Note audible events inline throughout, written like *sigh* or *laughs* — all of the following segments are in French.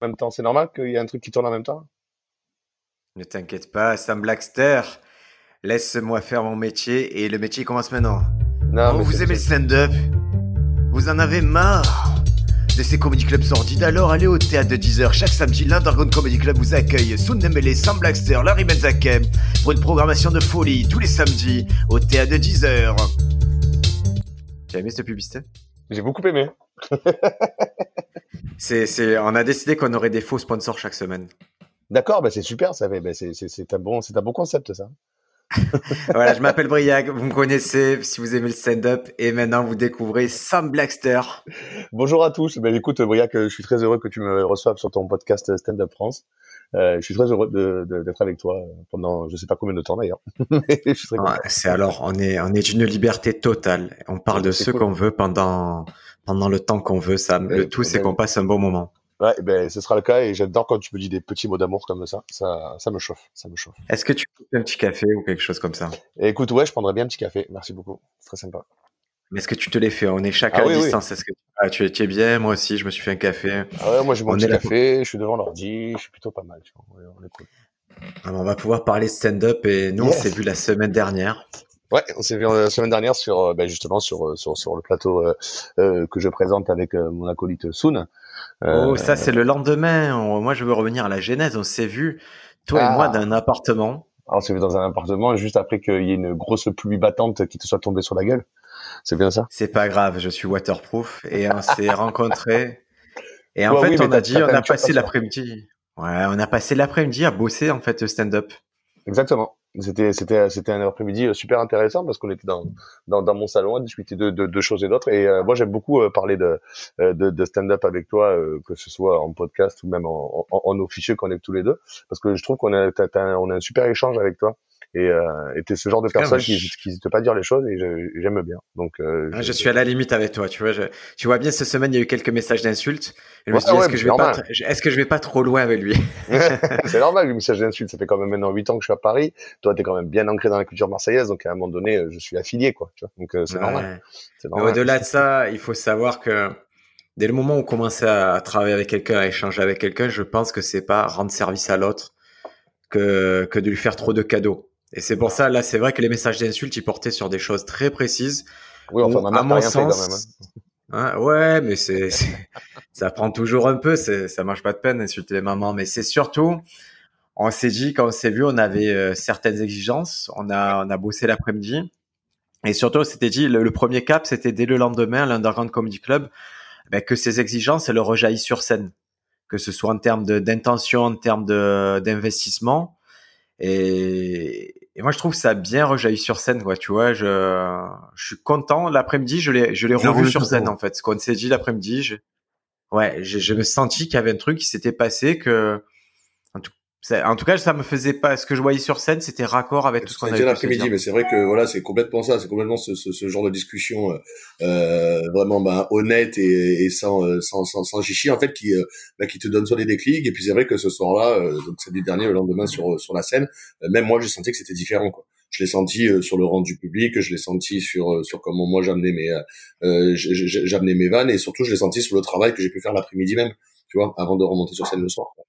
en même temps. C'est normal qu'il y ait un truc qui tourne en même temps Ne t'inquiète pas, Sam Blackster. Laisse-moi faire mon métier et le métier commence maintenant. Non, oh, vous aimez le stand-up? Vous en avez marre? De ces comedy clubs sordides Alors allez au théâtre de 10h chaque samedi. L'Underground Comedy Club vous accueille Soun Dembélé, Sam Blackster, Larry Benzakem pour une programmation de folie tous les samedis au théâtre de 10h. Tu as aimé cette publicité? J'ai beaucoup aimé. *laughs* c'est, On a décidé qu'on aurait des faux sponsors chaque semaine. D'accord, bah c'est super, ça bah c'est, un bon, c'est un bon concept, ça. *laughs* voilà, je m'appelle Briac, vous me connaissez si vous aimez le stand-up et maintenant vous découvrez Sam Blackster. Bonjour à tous. Ben, écoute, Briac, je suis très heureux que tu me reçoives sur ton podcast Stand Up France. Euh, je suis très heureux d'être avec toi pendant, je sais pas combien de temps d'ailleurs. *laughs* C'est alors, on est, on est d'une liberté totale. On parle de ce cool. qu'on veut pendant, pendant le temps qu'on veut, Sam. Le Euh, tout, c'est ben- qu'on passe un bon moment. Ouais, ben, ce sera le cas et j'adore quand tu me dis des petits mots d'amour comme ça. Ça, ça me chauffe, ça me chauffe. Est-ce que tu peux un petit café ou quelque chose comme ça? Écoute, ouais, je prendrais bien un petit café. Merci beaucoup. C'est très sympa. Mais est-ce que tu te l'es fait? On est chacun Ah à oui, oui. distance. Est-ce que ah, tu, es bien? Moi aussi, je me suis fait un café. Ah ouais, moi j'ai mon On petit café, je suis devant l'ordi, je suis plutôt pas mal. tu vois. Ouais, on est cool. Alors, on va pouvoir parler stand-up et nous, on Yes. s'est vu la semaine dernière. Ouais, on s'est vu euh, la semaine dernière sur, euh, ben, justement sur, euh, sur sur le plateau euh, euh, que je présente avec euh, mon acolyte Soon. Oh, ça, c'est le lendemain. On- moi, je veux revenir à la genèse. On s'est vu, toi Ah. et moi, d'un appartement. alors, on s'est vu dans un appartement juste après qu'il y ait une grosse pluie battante qui te soit tombée sur la gueule. C'est bien ça? C'est pas grave, je suis waterproof et on s'est *laughs* rencontrés. Et en Ouais, fait, oui, on a dit, on a passé l'après-midi. Ouais, on a passé l'après-midi à bosser en fait stand-up. Exactement. C'était c'était c'était un après-midi euh, super intéressant parce qu'on était dans, dans dans mon salon à discuter de de, de choses et d'autres. Et euh, moi j'aime beaucoup euh, parler de euh, de, de stand-up avec toi euh, que ce soit en podcast ou même en en, en qu'on est tous les deux. Parce que je trouve qu'on a on a un super échange avec toi et euh, et t'es ce genre de personne qui n'hésite pas à dire les choses et j'aime bien donc euh, Ah, je suis à la limite avec toi, tu vois. je- tu vois bien, cette semaine, il y a eu quelques messages d'insultes. Je me suis dit, est-ce que je vais pas, normal. tr- est-ce que je vais pas trop loin avec lui? *laughs* C'est normal le message d'insulte ça fait quand même maintenant huit ans que je suis à Paris toi t'es quand même bien ancré dans la culture marseillaise donc à un moment donné je suis affilié quoi tu vois donc euh, c'est Ouais. normal normal au-delà de ça, il faut savoir que dès le moment où on commence à, à travailler avec quelqu'un, à échanger avec quelqu'un, je pense que c'est pas rendre service à l'autre que, que de lui faire trop de cadeaux. Et c'est pour ça, là, c'est vrai que les messages d'insultes, ils portaient sur des choses très précises. oui enfin Où, à mon fait quand sens, même hein. Hein, ouais, mais c'est, ça prend toujours un peu, ça marche pas de peine d'insulter les mamans, mais c'est surtout, on s'est dit, quand on s'est vu, on avait euh, certaines exigences, on a, on a bossé l'après-midi, et surtout, on s'était dit, le, le premier cap, c'était dès le lendemain, l'Underground Comedy Club, ben, que ces exigences, elles rejaillissent sur scène, que ce soit en termes d'intention, en termes d'investissement, et, et moi, je trouve que ça a bien rejailli sur scène, quoi. Tu vois, je, je suis content. L'après-midi, je l'ai, je l'ai revu sur scène, en fait. Ce qu'on s'est dit l'après-midi, je, ouais, je, je me senti qu'il y avait un truc qui s'était passé que, en tout, cas, ça me faisait pas, ce que je voyais sur scène, c'était raccord avec tout ce qu'on C'était avait se l'après-midi, mais c'est vrai que voilà, c'est complètement ça, c'est complètement ce, ce, ce genre de discussion euh, euh, vraiment ben, honnête et, et sans, euh, sans, sans, sans chichi en fait qui, euh, ben, qui te donne soit des déclics et puis c'est vrai que ce soir-là, euh, donc samedi dernier, le lendemain sur sur la scène, euh, même moi j'ai senti que c'était différent quoi. Je l'ai senti euh, sur le rang du public, je l'ai senti sur sur comment moi j'amenais mes j'amenais mes vannes et surtout je l'ai senti sur le travail que j'ai pu faire l'après-midi même, tu vois, avant de remonter sur scène le soir. quoi.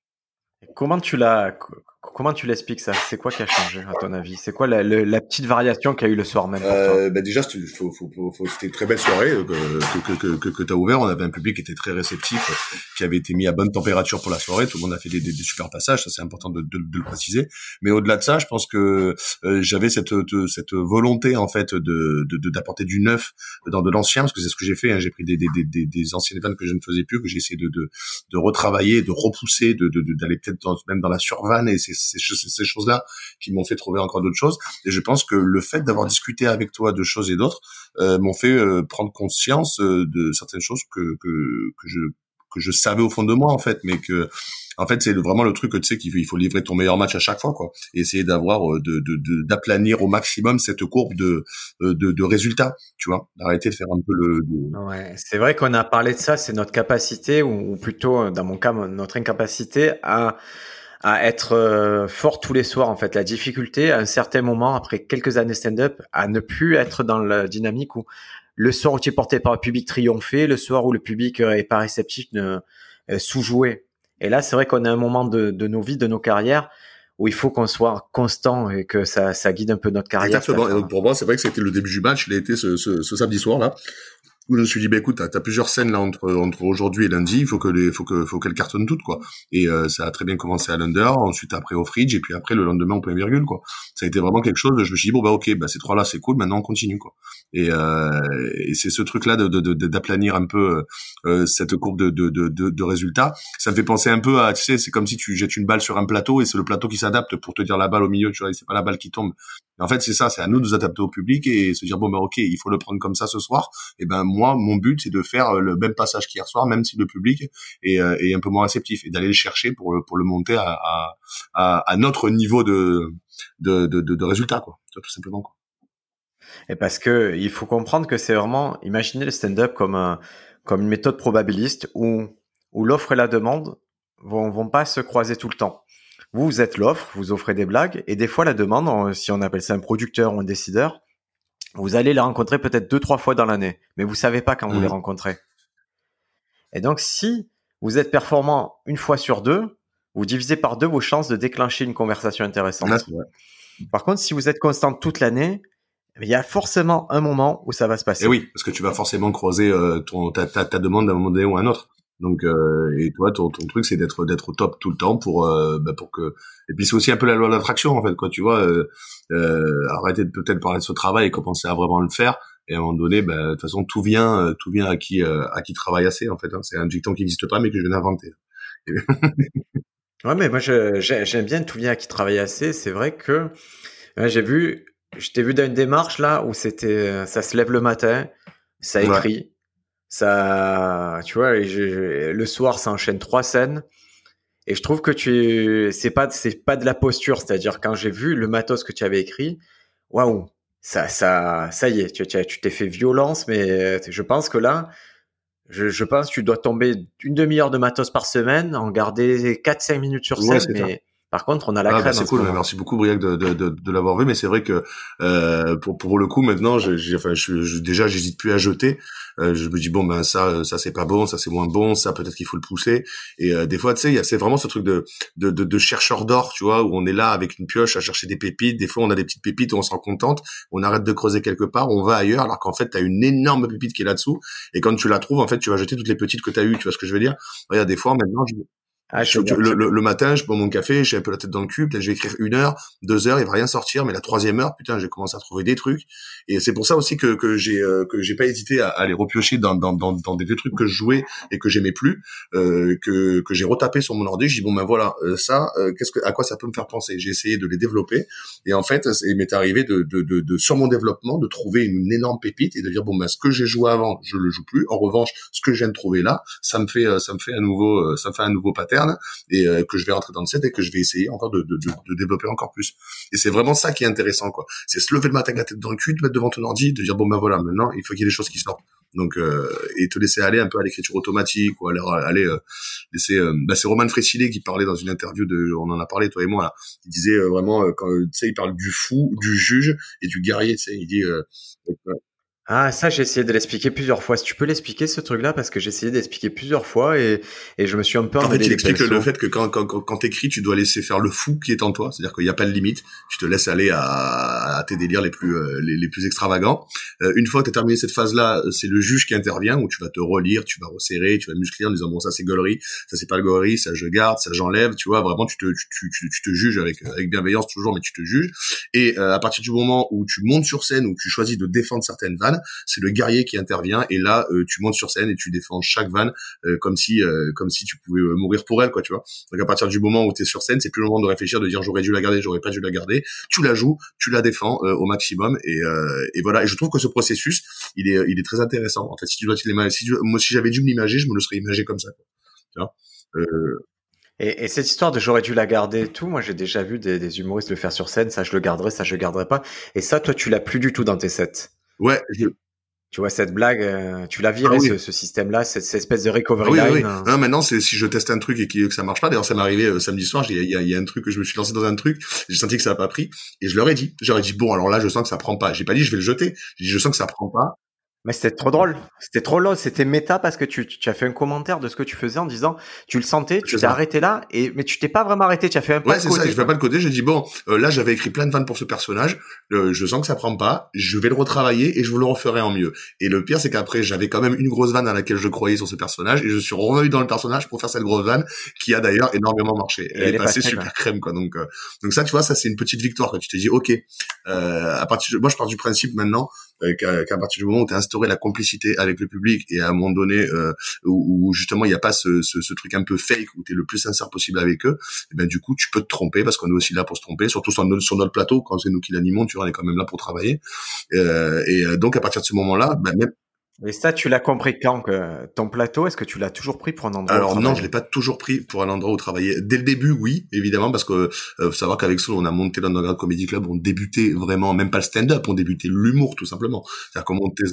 Comment tu l'as, comment tu l'expliques ça? C'est quoi qui a changé, à ton avis? C'est quoi la, le- la petite variation qu'il y a eu le soir même? Euh, ben déjà, c'était une très belle soirée euh, que, que, que, que, que tu as ouvert. On avait un public qui était très réceptif, euh, qui avait été mis à bonne température pour la soirée. Tout le monde a fait des, des, des super passages, ça c'est important de, de, de le préciser. Mais au-delà de ça, je pense que euh, j'avais cette, cette volonté en fait de d'apporter du neuf dans de l'ancien, parce que c'est ce que j'ai fait. hein. J'ai pris des, des, des, des, anciennes vannes que je ne faisais plus, que j'ai essayé de, de, de retravailler, de repousser, de de- d'aller peut-être même dans la survanne et c'est ces, choses-là qui m'ont fait trouver encore d'autres choses. Et je pense que le fait d'avoir discuté avec toi de choses et d'autres euh, m'ont fait euh, prendre conscience euh, de certaines choses que, que, que je que je savais au fond de moi en fait, mais que en fait c'est vraiment le truc que tu sais qu'il faut, livrer ton meilleur match à chaque fois quoi, et essayer d'avoir d'aplanir au maximum cette courbe de de, résultats, tu vois, d'arrêter de faire un peu le, c'est vrai qu'on a parlé de ça, c'est notre capacité, ou plutôt, dans mon cas, notre incapacité à, à être euh, fort tous les soirs, en fait. La difficulté, à un certain moment, après quelques années stand-up, à ne plus être dans la dynamique où le soir où tu es porté par le public triompher, le soir où le public euh, est pas réceptif, ne, euh, sous-jouer. Et là, c'est vrai qu'on à un moment de, de nos vies, de nos carrières, où il faut qu'on soit constant et que ça, ça guide un peu notre carrière. Exactement. Et donc pour moi, c'est vrai que c'était le début du match. Il a été ce, ce, ce samedi soir là je me suis dit bah écoute t'as as plusieurs scènes là entre aujourd'hui et lundi il faut que les faut que faut qu'elles cartonnent toutes quoi. Et euh, ça a très bien commencé à l'under ensuite après au fridge et puis après le lendemain au point virgule quoi. Ça a été vraiment quelque chose je me suis dit bon bah ok bah ces trois là c'est cool maintenant on continue quoi. Et, euh, c'est ce truc là de d'aplanir un peu euh, cette courbe de résultats. Ça me fait penser un peu à tu sais c'est comme si tu jettes une balle sur un plateau et c'est le plateau qui s'adapte pour te dire la balle au milieu tu vois c'est pas la balle qui tombe en fait c'est ça c'est à nous de nous adapter au public et se dire bon bah ok il faut le prendre comme ça ce soir et ben moi, mon but, c'est de faire euh, le même passage qu'hier soir, même si le public est, euh, est un peu moins réceptif, et d'aller le chercher pour le, monter à, notre niveau de, de, de, de, résultat, quoi, tout simplement. Et parce que il faut comprendre que c'est vraiment, imaginez le stand-up comme un, comme une méthode probabiliste où, où l'offre et la demande vont, vont pas se croiser tout le temps. Vous, vous êtes l'offre, vous offrez des blagues, et des fois la demande, si on appelle ça un producteur ou un décideur, vous allez les rencontrer peut-être deux, trois fois dans l'année, mais vous savez pas quand vous les mmh. rencontrez. Et donc, si vous êtes performant une fois sur deux, vous divisez par deux vos chances de déclencher une conversation intéressante. par contre, si vous êtes constant toute l'année, il y a forcément un moment où ça va se passer. Et oui, parce que tu vas forcément croiser euh, ton, ta, ta, ta demande d'un moment donné ou à un autre. Donc euh, et toi ton, ton truc c'est d'être d'être au top tout le temps pour euh, bah, pour que et puis c'est aussi un peu la loi de l'attraction en fait quoi tu vois euh, euh, arrêter de peut-être parler de ce travail et commencer à vraiment le faire et à un moment donné bah, de toute façon tout vient euh, tout vient à qui euh, à qui travaille assez en fait hein. c'est un dicton qui n'existe pas mais que je viens d'inventer. *laughs* ouais mais moi j'aime bien tout vient à qui travaille assez c'est vrai que j'ai vu je t'ai vu dans une démarche là où c'était ça se lève le matin ça écrit ça, tu vois, le soir, ça enchaîne trois scènes. Et je trouve que tu, c'est pas, c'est pas de la posture. C'est-à-dire, quand j'ai vu le matos que tu avais écrit, waouh, ça, ça, ça y est, tu, tu t'es fait violence, mais je pense que là, je, je pense que tu dois tomber une demi-heure de matos par semaine, en garder 4-5 minutes sur scène, mais par contre, on a la ah, bah, c'est cool. Merci beaucoup, Briac, de, de, de, de l'avoir vu. Mais c'est vrai que euh, pour pour le coup, maintenant, j'ai, enfin, je, déjà, j'hésite plus à jeter. Euh, je me dis bon, ben ça, ça c'est pas bon, ça c'est moins bon, ça peut-être qu'il faut le pousser. Et euh, des fois, tu sais, c'est vraiment ce truc de, de, de, de chercheur d'or, tu vois, où on est là avec une pioche à chercher des pépites. Des fois, on a des petites pépites, où on se rend contente, on arrête de creuser quelque part, on va ailleurs, alors qu'en fait, tu as une énorme pépite qui est là-dessous. Et quand tu la trouves, en fait, tu vas jeter toutes les petites que tu as eues. Tu vois ce que je veux dire? Regarde, des fois, maintenant, je, ah, le, le, matin, je bois mon café, j'ai un peu la tête dans le cul, peut-être je vais écrire une heure, deux heures, il va rien sortir, mais la troisième heure, putain, j'ai commencé à trouver des trucs. Et c'est pour ça aussi que, que j'ai euh, que j'ai pas hésité à, les repiocher dans, dans, dans, dans, des vieux trucs que je jouais et que j'aimais plus, euh, que, que j'ai retapé sur mon ordi. J'ai dit bon ben voilà, euh, ça, euh, qu'est-ce que à quoi ça peut me faire penser? J'ai essayé de les développer et en fait, il m'est arrivé de, de, de, de, sur mon développement de trouver une énorme pépite et de dire bon ben ce que j'ai joué avant, je le joue plus. En revanche, ce que je viens de trouver là, ça me fait ça me fait un nouveau ça me fait un nouveau pattern et que je vais rentrer dans le set et que je vais essayer encore de, développer encore plus. Et c'est vraiment ça qui est intéressant, quoi. C'est se lever le matin la tête dans le cul, te mettre devant ton ordi, de dire bon ben voilà, maintenant il faut qu'il y ait des choses qui sortent. Donc euh, et te laisser aller un peu à l'écriture automatique ou alors aller euh, laisser. Euh, bah, c'est Roman Frécilé qui parlait dans une interview de, on en a parlé toi et moi là. Il disait vraiment quand tu sais il parle du fou, du juge et du guerrier. Tu sais, il dit ah, ça, j'ai essayé de l'expliquer plusieurs fois. Si tu peux l'expliquer, ce truc-là, parce que j'ai essayé d'expliquer plusieurs fois et, et je me suis un peu En fait, il explique le fait que quand, quand, quand t'écris, tu dois laisser faire le fou qui est en toi. C'est-à-dire qu'il n'y a pas de limite. Tu te laisses aller à, à tes délires les plus, euh, les, les, plus extravagants. Euh, une fois que tu as terminé cette phase-là, c'est le juge qui intervient où tu vas te relire, tu vas resserrer, tu vas muscler en disant bon, ça c'est gaulerie, ça c'est pas le gaulerie, ça je garde, ça j'enlève. Tu vois, vraiment, tu te, tu, tu, tu, te juges avec, avec bienveillance toujours, mais tu te juges. Et euh, à partir du moment où tu montes sur scène, où tu choisis de défendre certaines vannes, c'est le guerrier qui intervient et là euh, tu montes sur scène et tu défends chaque vanne euh, comme si euh, comme si tu pouvais mourir pour elle quoi tu vois. Donc à partir du moment où tu es sur scène c'est plus le moment de réfléchir de dire j'aurais dû la garder j'aurais pas dû la garder. Tu la joues tu la défends au maximum et, voilà. Et je trouve que ce processus il est il est très intéressant. En fait si tu dois moi si j'avais dû me je me le serais imagé comme ça et, et, cette histoire de j'aurais dû la garder et tout, moi j'ai déjà vu des, des, humoristes le faire sur scène, ça je le garderai, ça je le garderai pas. Et ça, toi tu l'as plus du tout dans tes sets. Ouais, je, tu vois cette blague, euh, tu l'as viré ah ce, système-là, cette, espèce de recovery ah line. Hein. Non, maintenant c'est si je teste un truc et que ça marche pas. D'ailleurs, ça m'est arrivé euh, samedi soir. Il y a, y a, un truc que je me suis lancé dans un truc, j'ai senti que ça a pas pris et je leur ai dit, j'aurais dit bon alors là je sens que ça prend pas. J'ai pas dit je vais le jeter. J'ai dit je sens que ça prend pas. Mais c'était trop drôle. C'était trop long. C'était méta parce que tu, tu as fait un commentaire de ce que tu faisais en disant, tu le sentais, tu t'es arrêté là, et mais tu t'es pas vraiment arrêté. Tu as fait un pas ouais, c'est ça. Je fais pas le côté. J'ai dit bon, euh, là j'avais écrit plein de vannes pour ce personnage. Euh, je sens que ça prend pas. Je vais le retravailler et je vous le referai en mieux. Et le pire, c'est qu'après j'avais quand même une grosse vanne à laquelle je croyais sur ce personnage et je suis revenu dans le personnage pour faire cette grosse vanne qui a d'ailleurs énormément marché. Elle, est, passée super crème quoi. Donc euh, donc ça, tu vois, ça c'est une petite victoire. Quand tu te dis ok, à partir, moi je pars du principe maintenant qu'à partir du moment où tu as instauré la complicité avec le public et à un moment donné euh, où, justement il n'y a pas ce, ce, ce, truc un peu fake où tu es le plus sincère possible avec eux, et eh ben du coup tu peux te tromper parce qu'on est aussi là pour se tromper, surtout sur notre, plateau quand c'est nous qui l'animons, tu vois, on est quand même là pour travailler. Euh, et euh, donc à partir de ce moment-là, ben, même et ça, tu l'as compris quand que ton plateau, est-ce que tu l'as toujours pris pour un endroit Alors non, je l'ai pas toujours pris pour un endroit où travailler. Dès le début, oui, évidemment, parce que euh, faut savoir qu'avec Soul, on a monté l'Underground Comedy Club, on débutait vraiment, même pas le stand-up, on débutait l'humour tout simplement. C'est-à-dire qu'on montait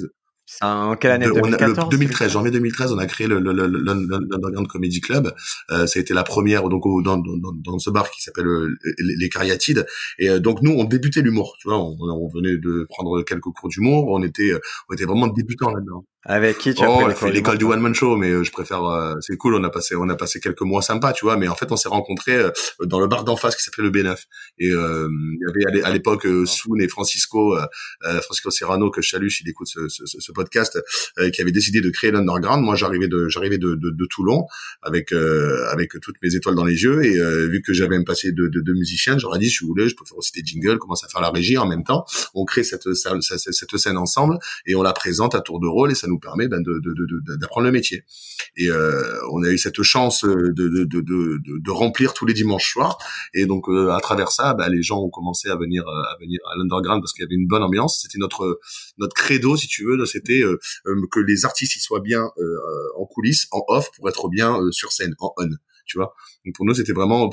en quelle année? 2014 2013, janvier 2013, on a créé le, le, le, Comedy Club. Euh, ça a été la première donc dans, dans, dans ce bar qui s'appelle euh, les Cariatides. Et euh, donc nous, on débutait l'humour. Tu vois, on, on, venait de prendre quelques cours d'humour. On était, on était vraiment débutants là-dedans. Avec qui tu as oh, fait l'école du one man show, mais euh, je préfère. Euh, c'est cool. On a passé, on a passé quelques mois sympas, tu vois. Mais en fait, on s'est rencontrés euh, dans le bar d'en face qui s'appelait le B9. Et il y avait à l'époque Soun et Francisco, Francisco Serrano que je salue s'il écoute ce, ce, ce podcast, qui avait décidé de créer l'underground. Moi, j'arrivais de, j'arrivais de, de, de, Toulon avec avec toutes mes étoiles dans les yeux et vu que j'avais un passé de, de, de musicien, j'aurais dit si vous voulez, je peux faire aussi des jingles, commencer à faire la régie en même temps. On crée cette, cette, cette scène ensemble et on la présente à tour de rôle et ça nous permet ben, d'apprendre le métier. Et euh, on a eu cette chance de, de, remplir tous les dimanches soirs. Et donc euh, à travers ça, ben, les gens ont commencé à venir à venir à l'underground parce qu'il y avait une bonne ambiance. C'était notre notre credo, si tu veux, c'était euh, que les artistes ils soient bien en coulisses, en off, pour être bien sur scène, en on. Tu vois. Donc pour nous, c'était vraiment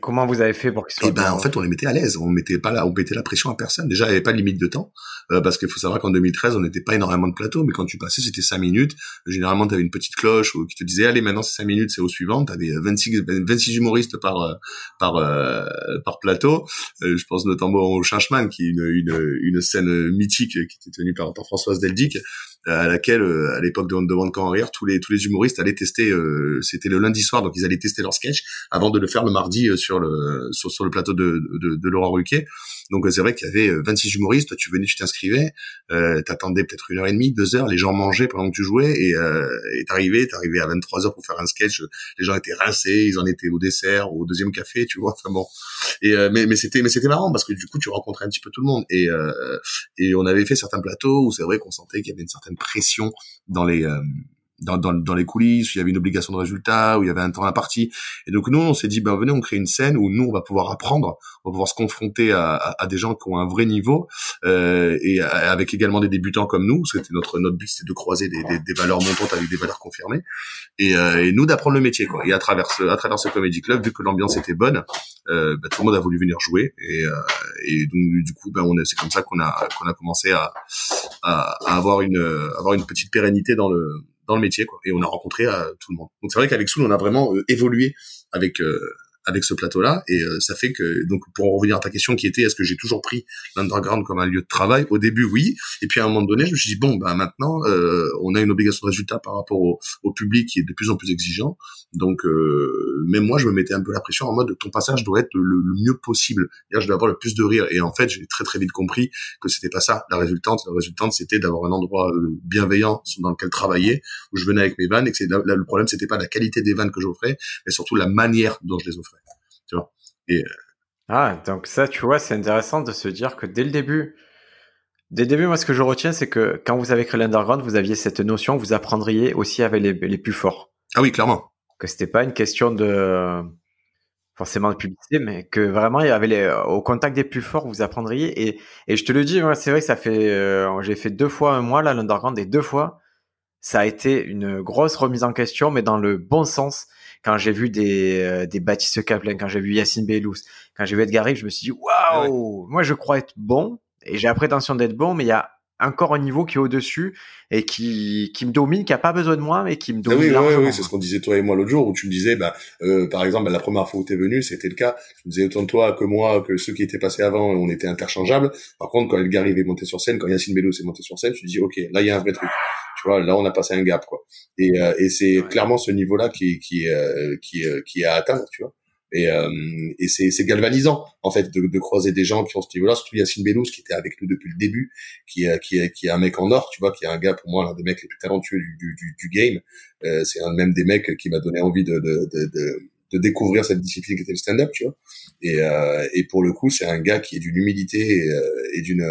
comment vous avez fait pour qu'ils soient Eh ben, en fait, on les mettait à l'aise. On mettait pas là, on mettait la pression à personne. Déjà, il n'y avait pas de limite de temps, euh, parce qu'il faut savoir qu'en 2013, on n'était pas énormément de plateaux, mais quand tu passais, c'était cinq minutes. Généralement, tu avais une petite cloche qui te disait, allez, maintenant c'est cinq minutes, c'est au suivant. Tu avais 26, 26 humoristes par euh, par euh, par plateau. je pense notamment au Chanchman, qui est une, une, une scène mythique qui était tenue par, par Françoise Deldic, à laquelle, à l'époque de On demande rire, tous les tous les humoristes allaient tester. c'était le lundi soir, donc ils allaient tester leur sketch avant de le faire le mardi sur le sur, sur le plateau de, de, de Laurent Ruquier. Donc c'est vrai qu'il y avait 26 euh, humoristes. Toi, tu venais, tu t'inscrivais, euh, t'attendais peut-être une heure et demie, deux heures. Les gens mangeaient pendant que tu jouais et euh, t'arrivais, t'arrivais à 23 heures pour faire un sketch. Les gens étaient rincés, ils en étaient au dessert, au deuxième café, tu vois. Enfin bon. Et euh, mais mais c'était mais c'était marrant parce que du coup tu rencontrais un petit peu tout le monde et euh, et on avait fait certains plateaux où c'est vrai qu'on sentait qu'il y avait une certaine pression dans les dans, dans, dans, les coulisses, où il y avait une obligation de résultat, où il y avait un temps à partie. Et donc nous, on s'est dit, ben venez, on crée une scène où nous, on va pouvoir apprendre, on va pouvoir se confronter à, à, à des gens qui ont un vrai niveau, euh, et avec également des débutants comme nous. C'était notre notre but, c'était de croiser des, des, des, valeurs montantes avec des valeurs confirmées, et, euh, et nous d'apprendre le métier. Quoi. Et à travers ce, à travers ce comédie club, vu que l'ambiance était bonne, euh, ben, tout le monde a voulu venir jouer, et, euh, et donc du coup, ben, c'est comme ça qu'on a qu'on a commencé à, à, à avoir une avoir une petite pérennité dans le dans le métier, quoi. Et on a rencontré euh, tout le monde. Donc c'est vrai qu'avec Soul, on a vraiment euh, évolué avec euh, avec ce plateau-là. Et euh, ça fait que, donc pour en revenir à ta question qui était, est-ce que j'ai toujours pris l'underground comme un lieu de travail? Au début, oui. Et puis à un moment donné, je me suis dit, bon, bah maintenant, euh, on a une obligation de résultat par rapport au, au, public qui est de plus en plus exigeant. Donc, euh, même moi, je me mettais un peu la pression en mode, ton passage doit être le, mieux possible. je dois avoir le plus de rire. Et en fait, j'ai très très vite compris que c'était pas ça. La résultante, la résultante, c'était d'avoir un endroit bienveillant dans lequel travailler, où je venais avec mes vannes, et que c'est le problème, c'était pas la qualité des vannes que j'offrais, mais surtout la manière dont je les offrais. Et, euh, ah, donc ça, tu vois, c'est intéressant de se dire que dès le début, dès le début, moi, ce que je retiens, c'est que quand vous avez créé l'underground, vous aviez cette notion, vous apprendriez aussi avec les, les plus forts. Ah oui, clairement. Que c'était pas une question de forcément de publicité, mais que vraiment il y avait les, au contact des plus forts, vous apprendriez. Et, et je te le dis, c'est vrai que ça fait, euh, j'ai fait deux fois un mois là l'underground et deux fois, ça a été une grosse remise en question, mais dans le bon sens quand j'ai vu des, euh, des Baptiste Kaplan, quand j'ai vu Yacine Bellous, quand j'ai vu Edgar je me suis dit, waouh, moi je crois être bon, et j'ai la prétention d'être bon, mais il y a encore un niveau qui est au-dessus et qui, qui me domine, qui a pas besoin de moi, mais qui me Ah domine. oui, oui, oui, c'est ce qu'on disait toi et moi l'autre jour, où tu me disais, bah, euh, par exemple, bah, la première fois où t'es venu, c'était le cas. Tu me disais autant toi que moi, que ceux qui étaient passés avant, on était interchangeables. Par contre, quand Edgar est monté sur scène, quand Yacine Bello s'est monté sur scène, tu te dis, ok, là il y a un vrai truc. Tu vois, là on a passé un gap, quoi. Et, euh, et c'est Ouais. clairement ce niveau-là qui, qui, euh, qui, euh, qui est à atteindre, tu vois. Et, euh, et c'est, galvanisant en fait de, de croiser des gens qui ont ce niveau-là, surtout Yacine Bellous qui était avec nous depuis le début, qui est, qui qui est un mec en or, tu vois, qui est un gars pour moi l'un des mecs les plus talentueux du, du, du, game. Euh, c'est un même des mecs qui m'a donné envie de, de, de, de, découvrir cette discipline qui était le stand-up, tu vois. Et, euh, et pour le coup, c'est un gars qui est d'une humilité et, euh, et d'une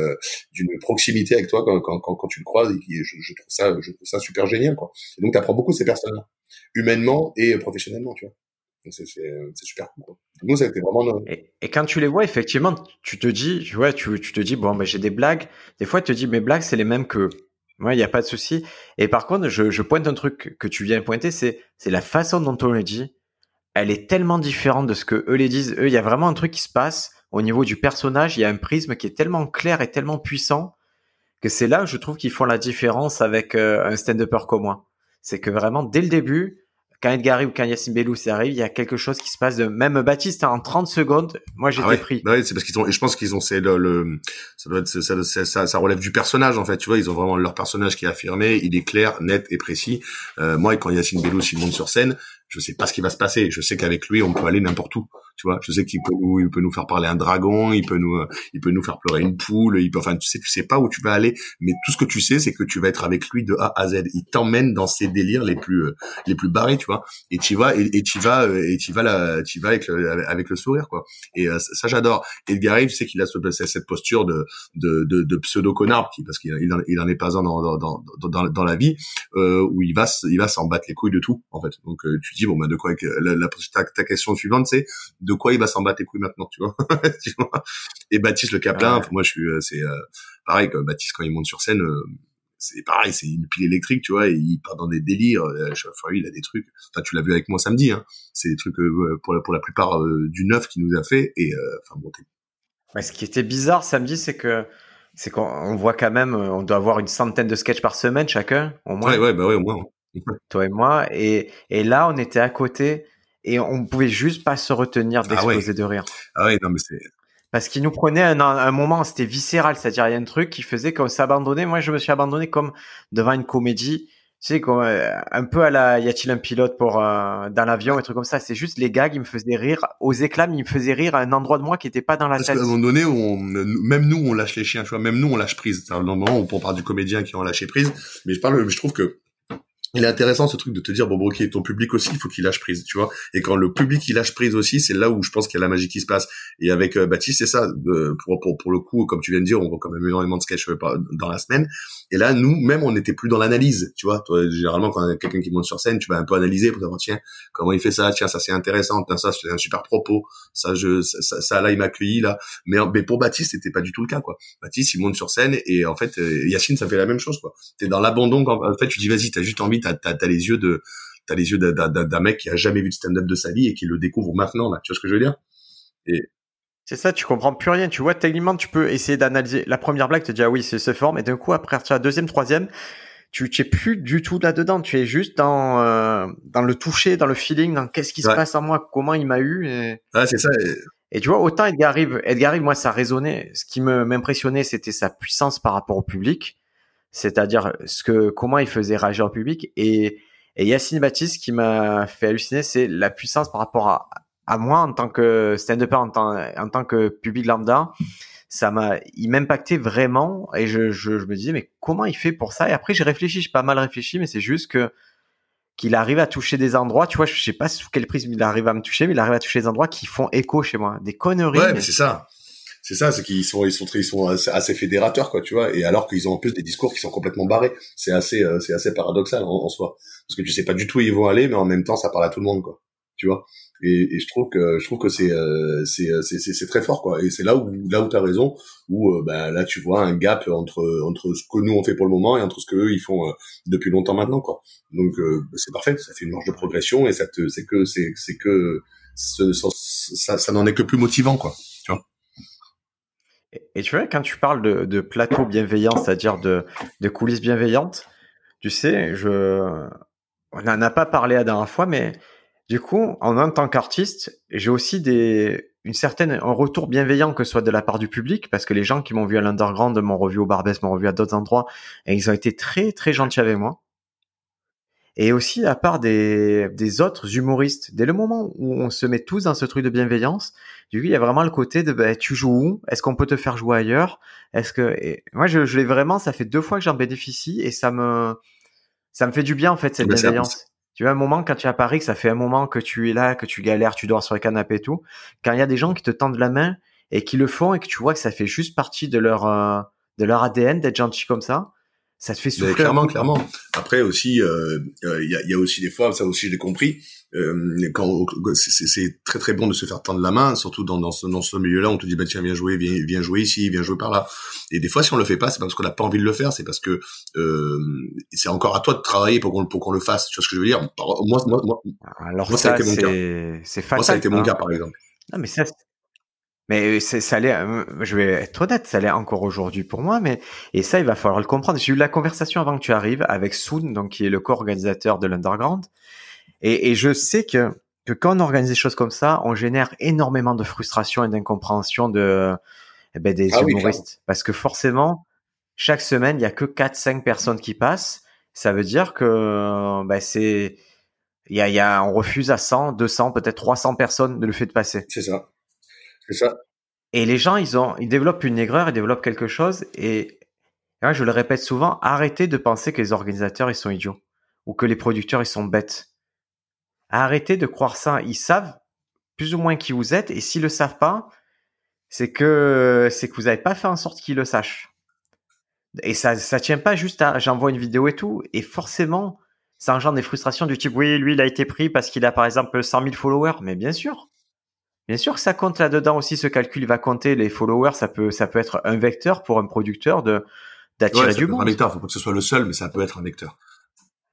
d'une proximité avec toi quand, quand, quand, tu le croises. Et qui, je, je trouve ça, je trouve ça super génial, quoi. Et donc, t'apprends beaucoup ces personnes-là, humainement et professionnellement, tu vois. C'est super cool. Nous, ça a été vraiment. Et, et quand tu les vois, effectivement, tu te dis, ouais, tu, tu te dis, bon, ben, j'ai des blagues. Des fois, tu te dis, mes blagues, c'est les mêmes que. Ouais, il n'y a pas de souci. Et par contre, je, je pointe un truc que tu viens de pointer, c'est, la façon dont on le dit. Elle est tellement différente de ce que eux les disent. Eux, il y a vraiment un truc qui se passe au niveau du personnage. Il y a un prisme qui est tellement clair et tellement puissant que c'est là où je trouve qu'ils font la différence avec euh, un stand-upper comme moi. C'est que vraiment, dès le début, quand Edgar ou quand Yacine Bellous arrive, il y a quelque chose qui se passe de même Baptiste hein, en 30 secondes. Moi, j'étais Ah ouais, pris. bah ouais, c'est parce qu'ils ont, et je pense qu'ils ont, c'est le, le, ça doit être, ça, ça, ça, ça relève du personnage en fait, tu vois, ils ont vraiment leur personnage qui est affirmé, il est clair, net et précis. Euh, moi, quand Yacine Bellous il monte sur scène, je sais pas ce qui va se passer. Je sais qu'avec lui, on peut aller n'importe où, tu vois. Je sais qu'il peut nous, il peut nous faire parler un dragon, il peut nous, euh, il peut nous faire pleurer une poule, il peut, enfin, tu sais, tu sais pas où tu vas aller, mais tout ce que tu sais, c'est que tu vas être avec lui de A à Z. Il t'emmène dans ses délires les plus, euh, les plus barrés, tu vois. Et tu vas, et, tu vas, euh, et tu vas là, tu vas avec le, avec le sourire, quoi. Et euh, ça, j'adore. Edgar Rive, tu qu'il a ce, cette posture de, de, de, de pseudo connard, parce qu'il il en, est pas un dans, dans, dans, dans, la vie, euh, où il va, il va s'en battre les couilles de tout, en fait. Donc euh, tu dis bon bah de quoi la, la, ta, ta question suivante, c'est de quoi il va s'en battre les couilles maintenant, tu vois? *laughs* Tu vois? Et Baptiste le Caplin, Ouais. enfin, moi je suis, euh, c'est euh, pareil que Baptiste quand il monte sur scène. euh, c'est pareil, c'est une pile électrique, tu vois, et il part dans des délires. Chaque fois, il a des trucs. Enfin, tu l'as vu avec moi samedi, hein. C'est des trucs euh, pour la, pour la plupart du neuf qu'il nous a fait. Et enfin bon, Ouais, ce qui était bizarre samedi, c'est que c'est qu'on on voit quand même, on doit avoir une centaine de sketchs par semaine chacun, au moins, ouais, ouais, bah ouais, au moins. Toi et moi. Et, et là, on était à côté et on pouvait juste pas se retenir Ah d'exploser de rire. Ah ouais, non mais c'est. Parce qu'il nous prenait un, un moment, c'était viscéral, c'est-à-dire il y a un truc qui faisait qu'on s'abandonnait. Moi, je me suis abandonné comme devant une comédie. Tu sais, comme, euh, un peu à la y a-t-il un pilote pour euh, dans l'avion, un truc comme ça. C'est juste les gags, ils me faisaient rire. Aux éclats, mais ils me faisaient rire à un endroit de moi qui était pas dans la Parce tête. un moment donné, on, même nous, on lâche les chiens, tu vois, même nous, on lâche prise. C'est un moment où on parle du comédien qui en lâché prise, mais je parle, je trouve que il est intéressant ce truc de te dire bon, bon ok, ton public aussi, il faut qu'il lâche prise, tu vois. Et quand le public il lâche prise aussi, c'est là où je pense qu'il y a la magie qui se passe. Et avec euh, Baptiste, c'est ça. pour, pour pour le coup, comme tu viens de dire, on voit quand même énormément de sketchs euh, dans la semaine. Et là, nous, même, on n'était plus dans l'analyse, tu vois. Généralement, quand quelqu'un qui monte sur scène, tu vas un peu analyser pour savoir tiens comment il fait ça, tiens ça c'est intéressant, tiens ça c'est un super propos, ça je ça, là il m'a là. Mais pour Baptiste, c'était pas du tout le cas quoi. Baptiste, il monte sur scène et en fait euh, Yacine, ça fait la même chose quoi. T'es dans l'abandon quand en fait tu dis vas-y, t'as juste envie, t'as t'as t'as les yeux de t'as les yeux d'un- d'un d'un mec qui a jamais vu de stand-up de sa vie et qui le découvre maintenant là. Tu vois ce que je veux dire? C'est ça, tu comprends plus rien. Tu vois, techniquement, tu peux essayer d'analyser la première blague, te dire ah oui, c'est ce forme, et d'un coup, après la deuxième, troisième, tu tu es plus du tout là-dedans. Tu es juste dans euh, dans le toucher, dans le feeling, dans qu'est-ce qui se passe en moi, comment il m'a eu. Et, Ah c'est ça. et- et tu vois, autant Edgar Rive, Edgar Rive, moi, ça résonnait. Ce qui me m'impressionnait, c'était sa puissance par rapport au public, c'est-à-dire ce que comment il faisait réagir au public. Et et Yacine Baptiste, qui m'a fait halluciner, c'est la puissance par rapport à à moi en tant que stand-upper, en tant, en tant que public lambda, ça m'a, il m'impactait vraiment et je, me disais mais comment il fait pour ça? Et après j'ai réfléchi, j'ai pas mal réfléchi, mais c'est juste que qu'il arrive à toucher des endroits, tu vois, je sais pas sous quel prisme il arrive à me toucher, mais il arrive à toucher des endroits qui font écho chez moi, des conneries. Ouais, mais- c'est ça. C'est ça, c'est qu'ils sont, ils sont, ils sont assez, assez fédérateurs, quoi, tu vois. Et alors qu'ils ont en plus des discours qui sont complètement barrés. C'est assez, euh, c'est assez paradoxal en, en soi, parce que tu sais pas du tout où ils vont aller, mais en même temps, ça parle à tout le monde, quoi. Tu vois. Et, je trouve que, je trouve que c'est, euh, euh, c'est, c'est, c'est très fort, quoi. Et c'est là où, là où t'as raison, où, euh, ben, là, tu vois un gap entre, entre ce que nous on fait pour le moment et entre ce que eux ils font depuis longtemps maintenant, quoi. Donc, euh, c'est parfait. Ça fait une marge de progression et ça te, c'est que, c'est, c'est que, ça, ça n'en est que plus motivant, quoi. Et, tu vois, quand tu parles de, de plateau bienveillant, c'est-à-dire de, de coulisses bienveillantes, tu sais, je, on n'en a pas parlé la dernière fois, mais du coup, en tant qu'artiste, j'ai aussi des, une certaine, un retour bienveillant que ce soit de la part du public, parce que les gens qui m'ont vu à l'underground m'ont revu au Barbès, m'ont revu à d'autres endroits, et ils ont été très, très gentils avec moi. Et aussi, à part des, des autres humoristes, dès le moment où on se met tous dans ce truc de bienveillance, du coup, il y a vraiment le côté de, bah, tu joues où? Est-ce qu'on peut te faire jouer ailleurs? Est-ce que, moi, je, je l'ai vraiment, ça fait deux fois que j'en bénéficie, et ça me, ça me fait du bien, en fait, cette bienveillance. Tu vois, un moment, quand tu es à Paris, que ça fait un moment que tu es là, que tu galères, tu dors sur le canapé et tout, quand il y a des gens qui te tendent la main et qui le font et que tu vois que ça fait juste partie de leur, euh, de leur ADN d'être gentil comme ça, ça te fait souffrir. clairement, clairement. Après aussi, euh, euh, il y, a, y, a, aussi des fois, ça aussi j'ai compris, euh, quand c'est très très bon de se faire tendre la main, surtout dans, dans ce, dans ce milieu-là, on te dit bah tiens viens jouer, viens, viens jouer ici, viens jouer par là. Et des fois, si on le fait pas, c'est pas parce qu'on n'a pas envie de le faire, c'est parce que euh, c'est encore à toi de travailler pour qu'on pour qu'on le fasse. Tu vois ce que je veux dire? Moi, moi, moi, Alors ça, ça a été mon cas. C'est fatal. Moi, ça a été mon hein. cas par exemple. Non, mais ça, mais ça allait, je vais être honnête, ça allait encore aujourd'hui pour moi, mais et ça, il va falloir le comprendre. J'ai eu la conversation avant que tu arrives avec Soon, donc qui est le co-organisateur de l'Underground, et, et, je sais que que quand on organise des choses comme ça, on génère énormément de frustration et d'incompréhension de eh ben, des ah humoristes, parce que forcément, chaque semaine, il y a que 4-5 personnes qui passent. Ça veut dire que ben, c'est il y a, y a, on refuse à 100, 200, peut-être 300 personnes de le fait de passer. C'est ça. Et les gens, ils ont, ils développent une aigreur, ils développent quelque chose. Et je le répète souvent, arrêtez de penser que les organisateurs, ils sont idiots ou que les producteurs, ils sont bêtes. Arrêtez de croire ça. Ils savent plus ou moins qui vous êtes. Et s'ils le savent pas, c'est que, c'est que vous n'avez pas fait en sorte qu'ils le sachent. Et ça, ça tient pas juste à, j'envoie une vidéo et tout. Et forcément, ça engendre des frustrations du type, oui, lui, il a été pris parce qu'il a, par exemple, 100 000 followers. Mais bien sûr. Bien sûr que ça compte là-dedans aussi, ce calcul va compter. Les followers, ça peut, ça peut être un vecteur pour un producteur de d'attirer du monde. Un vecteur, faut pas que ce soit le seul, mais ça peut être un vecteur.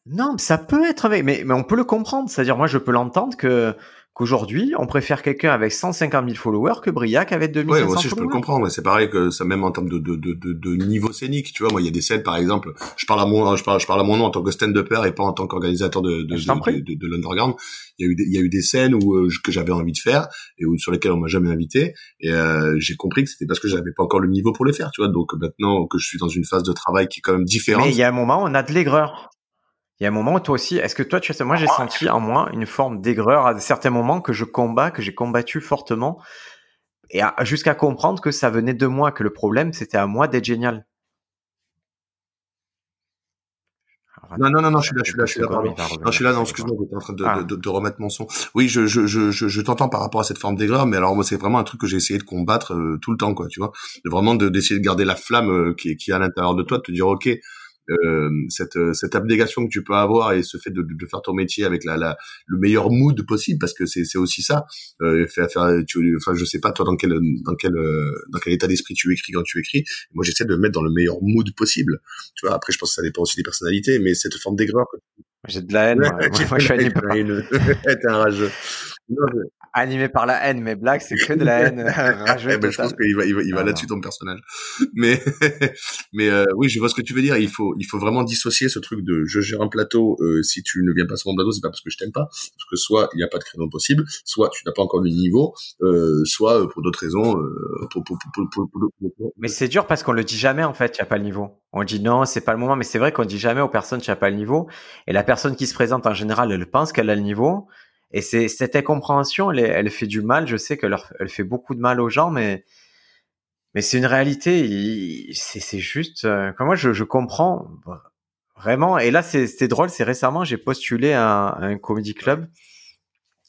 Non, ça peut être, mais, mais on peut le comprendre. C'est-à-dire, moi, je peux l'entendre que qu'aujourd'hui, on préfère quelqu'un avec 150 000 followers que Briac avec 2500 ouais, moi aussi, je peux le comprendre. C'est pareil que ça, même en termes de, de, de, de, niveau scénique. Tu vois, moi, il y a des scènes, par exemple, je parle à mon, je parle, je parle à mon nom en tant que stand-upper et pas en tant qu'organisateur de, de, de, de, l'underground. Il y a eu, des, il y a eu des scènes où, euh, que j'avais envie de faire et où, sur lesquelles on m'a jamais invité. Et euh, j'ai compris que c'était parce que j'avais pas encore le niveau pour le faire, tu vois. Donc maintenant que je suis dans une phase de travail qui est quand même différente. Mais il y a un moment, on a de l'aigreur il y a un moment où toi aussi, est-ce que toi, tu moi j'ai senti en moi une forme d'aigreur à certains moments que je combats, que j'ai combattu fortement, et jusqu'à comprendre que ça venait de moi, que le problème c'était à moi d'être génial? non, non, non, non, je suis là, je suis là, je suis là, Non, je suis là, non, excuse-moi, j'étais en train de, ah. de, de, remettre mon son. Oui, je, je, je, je, t'entends par rapport à cette forme d'aigreur, mais alors moi, c'est vraiment un truc que j'ai essayé de combattre euh, tout le temps, quoi, tu vois. De vraiment d'essayer de, garder la flamme euh, qui, qui est à l'intérieur de toi, de te dire, ok, euh, cette, euh, cette abnégation que tu peux avoir et ce fait de, de faire ton métier avec la, la, le meilleur mood possible parce que c'est, aussi ça euh, faire, faire tu, enfin je sais pas toi dans quel dans quel euh, dans quel état d'esprit tu écris quand tu écris. Moi j'essaie de me mettre dans le meilleur mood possible. Tu vois après je pense que ça dépend aussi des personnalités mais cette forme d'aigreur j'ai de la haine moi, *laughs* moi je suis t'es *laughs* un rageux animé par la haine, mais Black, c'est que de la haine *laughs* *laughs* eh ben, je pense qu'il va, il va, il va là-dessus ton personnage. Mais, *laughs* mais euh, oui, je vois ce que tu veux dire. Il faut, il faut vraiment dissocier ce truc de je gère un plateau. Euh, si tu ne viens pas sur mon plateau, c'est pas parce que je t'aime pas, parce que soit il n'y a pas de créneau possible, soit tu n'as pas encore le niveau, euh, soit euh, pour d'autres raisons. Euh, pour, pour, pour, mais c'est dur parce qu'on le dit jamais en fait. N'y a pas le niveau. On dit non, c'est pas le moment, mais c'est vrai qu'on dit jamais aux personnes tu n'as pas le niveau. Et la personne qui se présente en général, elle pense qu'elle a le niveau. Et c'est cette incompréhension, elle, elle, fait du mal. Je sais qu'elle elle fait beaucoup de mal aux gens, mais mais c'est une réalité. C'est juste. Euh, moi, je, je, comprends vraiment. Et là, c'est drôle. C'est récemment, j'ai postulé à, un comedy club.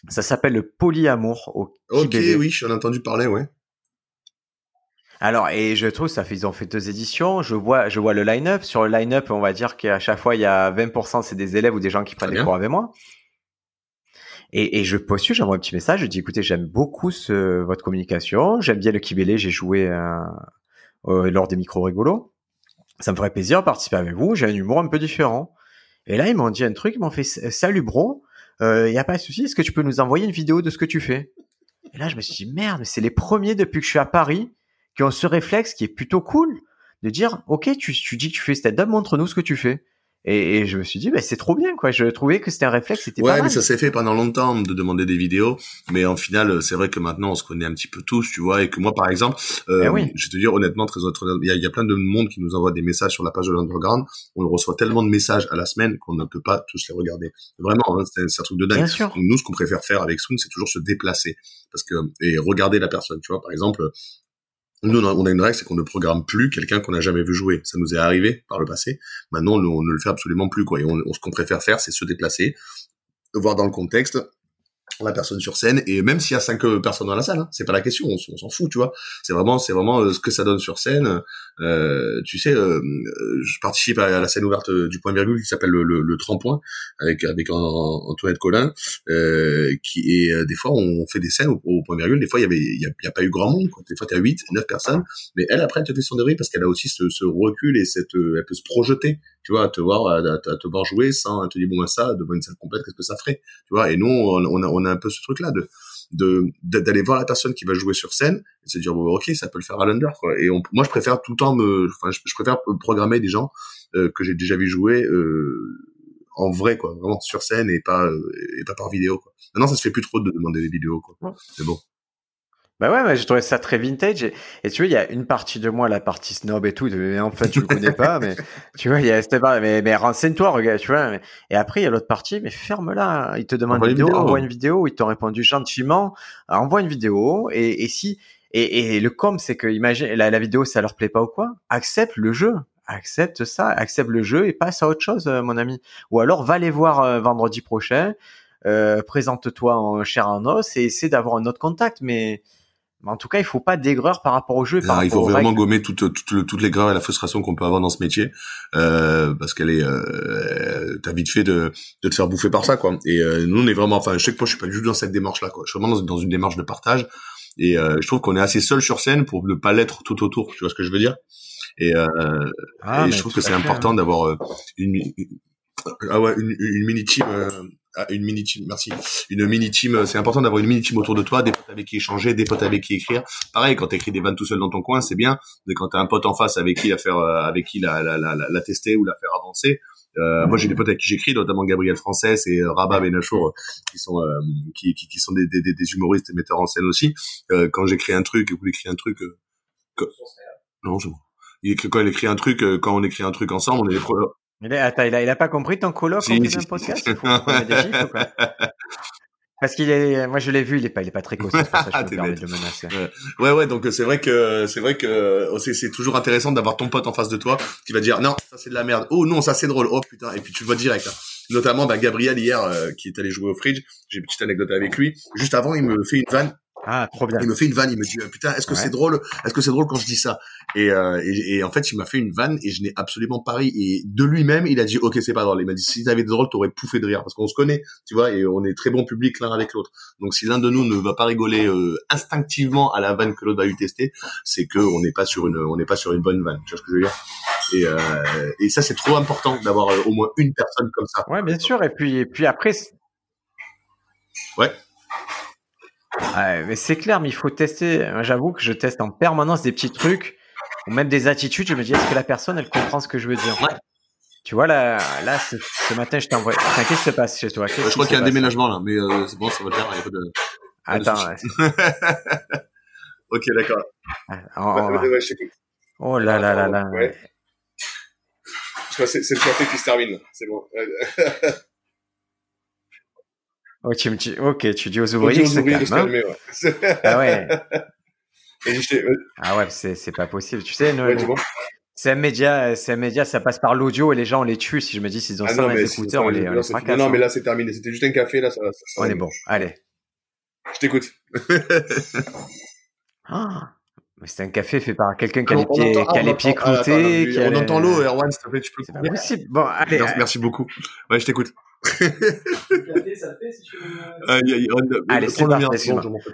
Ça s'appelle le Polyamour au Ok, oui, j'en ai entendu parler, ouais. Alors, et je trouve ça fait, ils ont fait deux éditions. Je vois, je vois le line-up. Sur le line-up, on va dire qu'à chaque fois, il y a 20% c'est des élèves ou des gens qui prennent des cours avec moi. Et, et je postule, j'envoie un petit message, je dis écoutez, j'aime beaucoup votre communication, j'aime bien le Kibélé, j'ai joué euh, euh, lors des micros rigolos. Ça me ferait plaisir de participer avec vous, j'ai un humour un peu différent. Et là, ils m'ont dit un truc, ils m'ont fait salut bro, il euh, y a pas de souci, est-ce que tu peux nous envoyer une vidéo de ce que tu fais? Et là, je me suis dit merde, c'est les premiers depuis que je suis à Paris qui ont ce réflexe qui est plutôt cool de dire, ok, tu, tu dis que tu fais stand-up, montre-nous ce que tu fais. Et, et, je me suis dit, bah, c'est trop bien, quoi. Je trouvais que c'était un réflexe, c'était ouais, pas mais ça s'est fait pendant longtemps de demander des vidéos, mais en final, c'est vrai que maintenant on se connaît un petit peu tous, tu vois, et que moi, par exemple, euh, Eh oui. je vais te dire honnêtement, très honnêtement, il y a, il y a plein de monde qui nous envoie des messages sur la page de l'underground. On reçoit tellement de messages à la semaine qu'on ne peut pas tous les regarder. Vraiment, hein, c'est un truc de dingue. Bien sûr. Donc, nous, ce qu'on préfère faire avec Soon, c'est toujours se déplacer, parce que et regarder la personne, tu vois, par exemple. Nous, on a- une règle, c'est qu'on ne programme plus quelqu'un qu'on n'a jamais vu jouer. Ça nous est arrivé par le passé. Maintenant, on, ne le fait absolument plus, ce qu'on préfère faire, c'est se déplacer, voir dans le contexte la personne sur scène et même s'il y a cinq euh, personnes dans la salle hein, c'est pas la question on, s'en fout tu vois c'est vraiment c'est vraiment euh, ce que ça donne sur scène euh, tu sais euh, euh, je participe à, la scène ouverte du point virgule qui s'appelle le, le, le tremplin avec avec An- An- Antoinette Collin qui et euh, des fois on fait des scènes au, point virgule des fois il y avait il y y a pas eu grand monde quoi. des fois t'as 8 9 personnes mais elle après elle te fait son débrief parce qu'elle a aussi ce, ce recul et cette elle peut se projeter tu vois à te voir à, te voir jouer sans te dit bon ben ça devant une salle complète qu'est-ce que ça ferait tu vois? Et nous on, a on a un peu ce truc là de de d'aller voir la personne qui va jouer sur scène et se dire bon ok ça peut le faire à l'under quoi. Et on, moi je préfère tout le temps me enfin je, je préfère programmer des gens euh, que j'ai déjà vu jouer euh, en vrai quoi vraiment sur scène et pas euh, et pas par vidéo quoi. Maintenant ça se fait plus trop de demander des vidéos quoi. Ouais. mais bon Bah ouais, mais j'ai trouvé ça très vintage. Et, et tu vois, il y a une partie de moi, la partie snob et tout. mais en fait, tu le connais pas, mais *laughs* tu vois, il y a cette part- mais, mais renseigne-toi, regarde, tu vois. mais- et après, il y a l'autre partie, mais ferme-la. Il te demande Envoie une vidéo, vidéo. envoie une vidéo. Ils t'ont répondu gentiment. Envoie une vidéo. Et, et si, et, et le com, c'est que, imagine, la, la vidéo, ça leur plaît pas ou quoi, accepte le jeu. Accepte ça, accepte le jeu et passe à autre chose, euh, mon ami. Ou alors, va les voir euh, vendredi prochain. Euh, présente-toi en chair en os et essaie d'avoir un autre contact, mais mais en tout cas, il faut pas d'aigreur par rapport au jeu. par il faut vraiment règles. gommer le- toutes les graves et la frustration qu'on peut avoir dans ce métier, euh, parce qu'elle est, euh, t'as vite fait de, de te faire bouffer par ça, quoi. Et euh, nous, on est vraiment, enfin, je sais que moi, je suis pas du tout dans cette démarche-là, quoi. Je suis vraiment dans, dans une démarche de partage, et euh, je trouve qu'on est assez seul sur scène pour ne pas l'être tout autour. Tu vois ce que je veux dire? Et, euh, Ah, et je trouve que c'est fait, important hein. d'avoir euh, une, une- ah ouais, une, une mini team. Euh, ah, une mini team, merci. Une mini team, c'est important d'avoir une mini team autour de toi, des potes avec qui échanger, des potes avec qui écrire. Pareil, quand t'écris des vannes tout seul dans ton coin, c'est bien. Mais quand t'as un pote en face avec qui la faire, euh, avec qui la, la, la, la, la tester ou la faire avancer. Euh, moi, j'ai des potes avec qui j'écris, notamment Gabriel Français et euh, Rabat Benachour, qui sont euh, qui, qui, qui sont des, des, des- humoristes et metteurs en scène aussi. Euh, quand j'écris un truc, vous écrit un truc, euh, que- non, c'est bon. Il écrit quand il écrit un truc, euh, quand on écrit un truc ensemble, on est les Il a, attends, il a, il a pas compris ton coloc Si, quand il si, un podcast? Il faut des chiffres, ou quoi? *laughs* Parce qu'il est, moi je l'ai vu, il est pas, il est pas très costaud, ça je me permets bête. de menacer. Ouais, ouais, donc euh, c'est vrai que c'est vrai que euh, c'est c'est toujours intéressant d'avoir ton pote en face de toi qui va dire non, ça c'est de la merde. Oh non, ça c'est drôle. Oh putain, et puis tu le vois direct. hein. Notamment bah, Gabriel hier euh, qui est allé jouer au fridge. J'ai une petite anecdote avec lui. Juste avant, il me fait une vanne. Ah, trop bien. Il me fait une vanne. Il me dit putain, est-ce que Ouais. c'est drôle Est-ce que c'est drôle quand je dis ça? Et, euh, et, et en fait, il m'a fait une vanne et je n'ai absolument pas ri. Et de lui-même, il a dit ok, c'est pas drôle. Il m'a dit si t'avais drôle, t'aurais pouffé de rire parce qu'on se connaît, tu vois, et on est très bon public l'un avec l'autre. Donc si l'un de nous ne va pas rigoler euh, instinctivement à la vanne que l'autre va lui tester, c'est que on n'est pas sur une on n'est pas sur une bonne vanne. Tu vois ce que je veux dire? Et, euh, et ça c'est trop important d'avoir euh, au moins une personne comme ça. Ouais, bien sûr. Et puis, et puis après. Ouais. Ouais, mais c'est clair, mais il faut tester. J'avoue que je teste en permanence des petits trucs ou même des attitudes. Je me dis, est-ce que la personne, elle comprend ce que je veux dire? Ouais. Tu vois, là, là ce, ce matin, je t'ai envoyé. Enfin, qu'est-ce qui se passe chez toi? Euh, je crois qu'il y a un déménagement là, mais euh, c'est bon, ça va le faire. il y a pas de- Attends. *laughs* ok, d'accord. ouais. On- on va- Ouais, t'écoute. Oh là là là là. Ouais. Je crois que c'est le café qui se termine. là. C'est bon. Oh, tu me dis, ok, tu dis aux On ouvriers que calme. se hein. calmer, ouais. Ah ouais, *laughs* euh, ah ouais, c'est c'est pas possible. Tu sais, ouais, c'est un média, c'est un média, ça passe par l'audio et les gens on les tue. Si je me dis s'ils ont Ah ça non, mais les écouteurs, on les, on non, les c'est- fracasse. non, mais hein. là, c'est terminé. C'était juste un café, là, ça, ça- ça- On est bon. Allez. Je t'écoute. *laughs* Ah, mais c'est un café fait par quelqu'un qui a On- les on pieds, qui a ah, les on pieds ah, cloutés. On les- entend l'eau, Erwan, s'il te plaît, tu peux C'est pas couper possible. Bon, allez. Merci, merci beaucoup. Ouais, je t'écoute. *laughs* Euh, y a- y a- euh, Allez, c'est bon.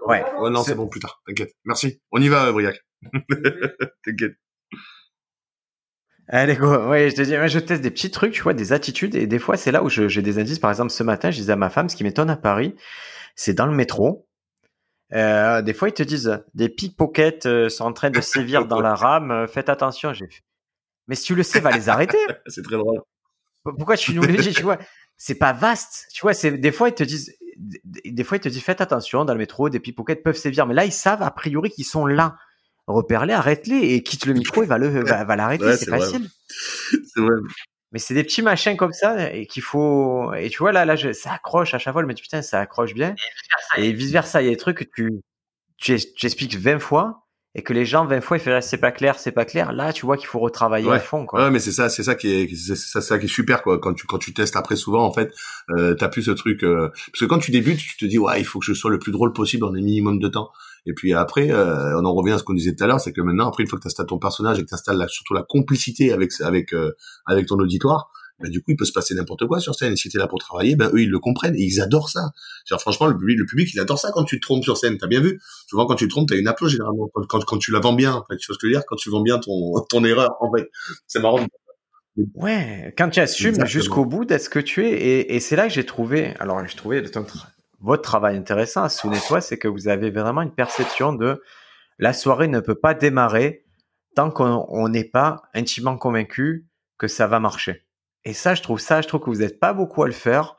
Ouais. Ouais, non, C'est- bon, plus tard. T'inquiète. Merci. On y va, Briac. *laughs* T'inquiète. Allez, go. Ouais, je te dis, je teste des petits trucs, tu vois, des attitudes, et des fois, c'est là où j'ai des indices. Par exemple, ce matin, je disais à ma femme, ce qui m'étonne à Paris, c'est dans le métro. Euh, des fois, ils te disent des pickpockets euh, sont en train de sévir *laughs* dans la rame. euh, faites attention. J'ai fait, Mais si tu le sais, va les arrêter. C'est très drôle. Pourquoi tu nous le dis Tu vois, c'est pas vaste. Tu vois, c'est des fois ils te disent, des fois ils te disent faites attention dans le métro, des pickpockets peuvent sévir. Mais là, ils savent a priori qu'ils sont là. Repère-les, arrête-les et quitte le micro, il va le, *laughs* va, va l'arrêter. Ouais, c'est facile. *laughs* C'est vrai. Mais c'est des petits machins comme ça et qu'il faut. Et tu vois là, là, je... ça accroche à chaque fois. Je me dis putain, ça accroche bien. Et vice versa, il y a des trucs que tu, tu expliques 20 fois et que les gens 20 fois ils font c'est pas clair, c'est pas clair. Là, tu vois qu'il faut retravailler Ouais. à fond quoi. Ouais, mais c'est ça, c'est ça qui est, c'est ça, c'est ça qui est super quoi. Quand tu quand tu testes après souvent en fait, euh, t'as plus ce truc euh, parce que quand tu débutes, tu te dis ouais, il faut que je sois le plus drôle possible en un minimum de temps. Et puis après, euh, on en revient à ce qu'on disait tout à l'heure, c'est que maintenant après une fois que t'installes ton personnage et que t'installes la- surtout la complicité avec avec euh, avec ton auditoire. Ben, du coup, il peut se passer n'importe quoi sur scène. Si t'es là pour travailler, ben eux ils le comprennent et ils adorent ça. Genre franchement, le public, le public, il adore ça quand tu te trompes sur scène. T'as bien vu? Souvent quand tu te trompes, t'as une applaudisse généralement quand, quand, quand tu la vends bien. En fait, tu vois ce que je veux dire? Quand tu vends bien ton *laughs* ton erreur, en fait, c'est marrant. Ouais, quand tu assumes jusqu'au bout d'être ce que tu es, et, et c'est là que j'ai trouvé, alors j'ai trouvé ton votre travail intéressant à Souvenez-toi, c'est que vous avez vraiment une perception de la soirée ne peut pas démarrer tant qu'on on n'est pas intimement convaincu que ça va marcher. Et ça, je trouve ça, je trouve que vous n'êtes pas beaucoup à le faire.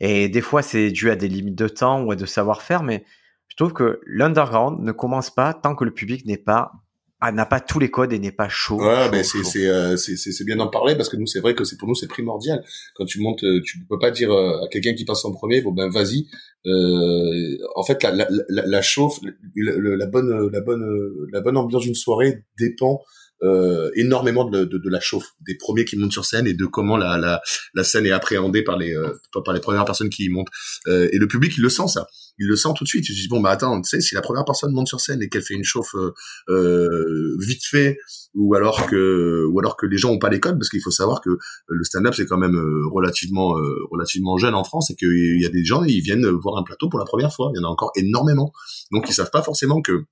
Et des fois, c'est dû à des limites de temps ou à de savoir-faire, mais je trouve que l'underground ne commence pas tant que le public n'est pas, ah, n'a pas tous les codes et n'est pas chaud. Ouais, chaud, ben c'est c'est euh, c'est bien d'en parler parce que nous c'est vrai que c'est pour nous c'est primordial. Quand tu montes, euh, tu peux pas dire euh, à quelqu'un qui passe en premier, bon ben vas-y. Euh, en fait, la la la, la chauffe, la bonne la bonne la bonne ambiance d'une soirée dépend euh, énormément de, de, de la chauffe des premiers qui montent sur scène et de comment la la la scène est appréhendée par les euh, par les premières personnes qui y montent. Euh, et le public il le sent ça. Il le sent tout de suite. Il se dit bon bah attends, tu sais si la première personne monte sur scène et qu'elle fait une chauffe euh, euh, vite fait ou alors que ou alors que les gens ont pas les codes parce qu'il faut savoir que le stand-up c'est quand même euh, relativement relativement jeune en France et qu'il y a des gens ils viennent voir un plateau pour la première fois il y en a encore énormément donc ils savent pas forcément que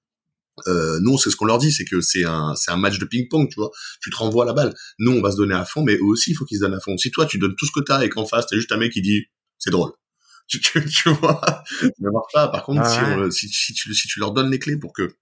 euh, nous c'est ce qu'on leur dit c'est que c'est un c'est un match de ping-pong tu vois. Tu te renvoies la balle. Nous on va se donner à fond mais eux aussi il faut qu'ils se donnent à fond. Si toi tu donnes tout ce que t'as et qu'en face t'as juste un mec qui dit c'est drôle. *laughs* Tu, tu, tu vois? Ça marche pas par contre Ah si, ouais. on- si, si tu si tu leur donnes les clés pour que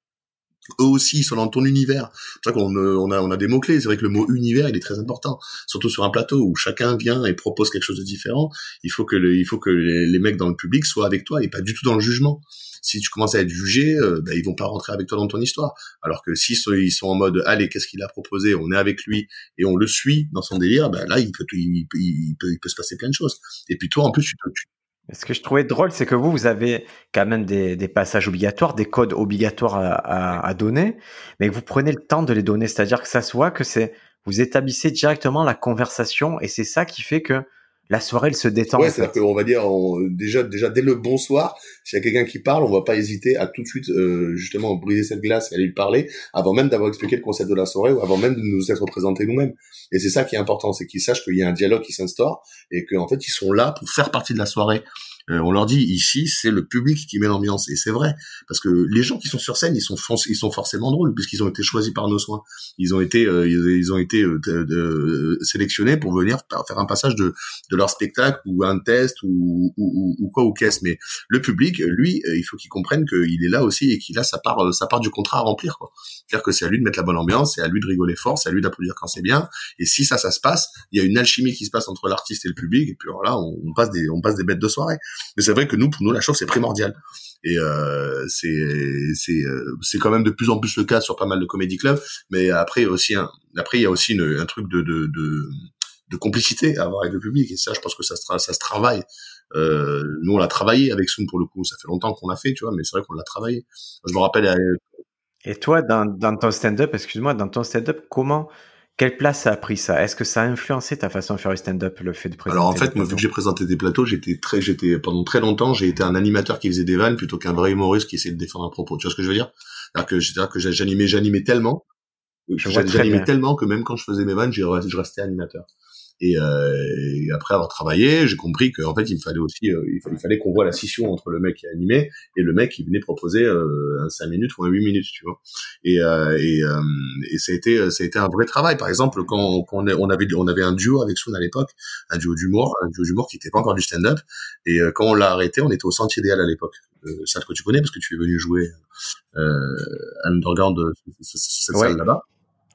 eux aussi ils sont dans ton univers. C'est vrai qu'on euh, on a on a des mots clés. C'est vrai que le mot univers il est très important, surtout sur un plateau où chacun vient et propose quelque chose de différent. Il faut que le, il faut que les, les mecs dans le public soient avec toi et pas du tout dans le jugement. Si tu commences à être jugé, euh, ben, ils vont pas rentrer avec toi dans ton histoire. Alors que sont, ils sont en mode allez qu'est-ce qu'il a proposé, on est avec lui et on le suit dans son délire, ben là il peut, il, peut- il peut se passer plein de choses. Et puis toi en plus tu, tu Ce que je trouvais drôle, c'est que vous, vous avez quand même des, des passages obligatoires, des codes obligatoires à, à- à donner, mais que vous prenez le temps de les donner. C'est-à-dire que ça se voit que c'est, vous établissez directement la conversation et c'est ça qui fait que la soirée, elle se détend. Ouais, c'est-à-dire qu'on va dire on- déjà déjà dès le bonsoir, s'il y a quelqu'un qui parle, on va pas hésiter à tout de suite euh, justement briser cette glace et aller lui parler avant même d'avoir expliqué le concept de la soirée ou avant même de nous être représentés nous-mêmes. Et c'est ça qui est important, c'est qu'ils sachent qu'il y a un dialogue qui s'instaure et qu'en fait ils sont là pour faire partie de la soirée. Euh, on leur dit ici c'est le public qui met l'ambiance et c'est vrai parce que les gens qui sont sur scène ils sont ils sont forcément drôles puisqu'ils ont été choisis par nos soins ils ont été euh, ils, ont été euh, sélectionnés pour venir faire un passage de de leur spectacle ou un test ou, ou, ou, quoi ou qu'est-ce. Mais le public, lui, euh, il faut qu'il comprenne qu'il est là aussi et qu'il a sa part, euh, sa part du contrat à remplir. C'est-à-dire que c'est à lui de mettre la bonne ambiance, c'est à lui de rigoler fort, c'est à lui d'applaudir quand c'est bien. Et si ça, ça se passe, il y a une alchimie qui se passe entre l'artiste et le public. Et puis alors là, on passe des, on passe des bêtes de soirée. Mais c'est vrai que nous, pour nous, la chose c'est primordial. Et euh, c'est c'est euh, c'est quand même de plus en plus le cas sur pas mal de comédie clubs. Mais après aussi un après il y a aussi un truc de, de, de complicité à avoir avec le public et ça je pense que ça se ça se travaille euh, nous on l'a travaillé avec Soum pour le coup ça fait longtemps qu'on l'a fait tu vois mais c'est vrai qu'on l'a travaillé je me rappelle euh, Et toi, dans, dans ton stand-up, excuse-moi, dans ton stand-up, comment, quelle place ça a pris ça? Est-ce que ça a influencé ta façon de faire le stand-up, le fait de présenter alors en fait moi vu que j'ai présenté des plateaux j'étais très j'étais pendant très longtemps j'ai été un animateur qui faisait des vannes plutôt qu'un vrai humoriste qui essayait de défendre un propos. Tu vois ce que je veux dire? C'est-à-dire que c'est-à-dire que j'animais j'animais tellement j'animais tellement que même quand je faisais mes vannes j'ai- je restais animateur Et, euh, après avoir travaillé, j'ai compris qu'en fait, il fallait aussi, euh, il fallait, qu'on voit la scission entre le mec qui animait et le mec qui venait proposer euh, un 5 minutes ou un 8 minutes, tu vois. Et, euh, et, euh, et ça a été, ça a été un vrai travail. Par exemple, quand, quand on, avait, on avait un duo avec Soun à l'époque, un duo d'humour, un duo d'humour qui n'était pas encore du stand-up. Et quand on l'a arrêté, on était au Sentier idéal à l'époque. ça que tu connais parce que tu es venu jouer euh, à l'underground de cette salle là-bas.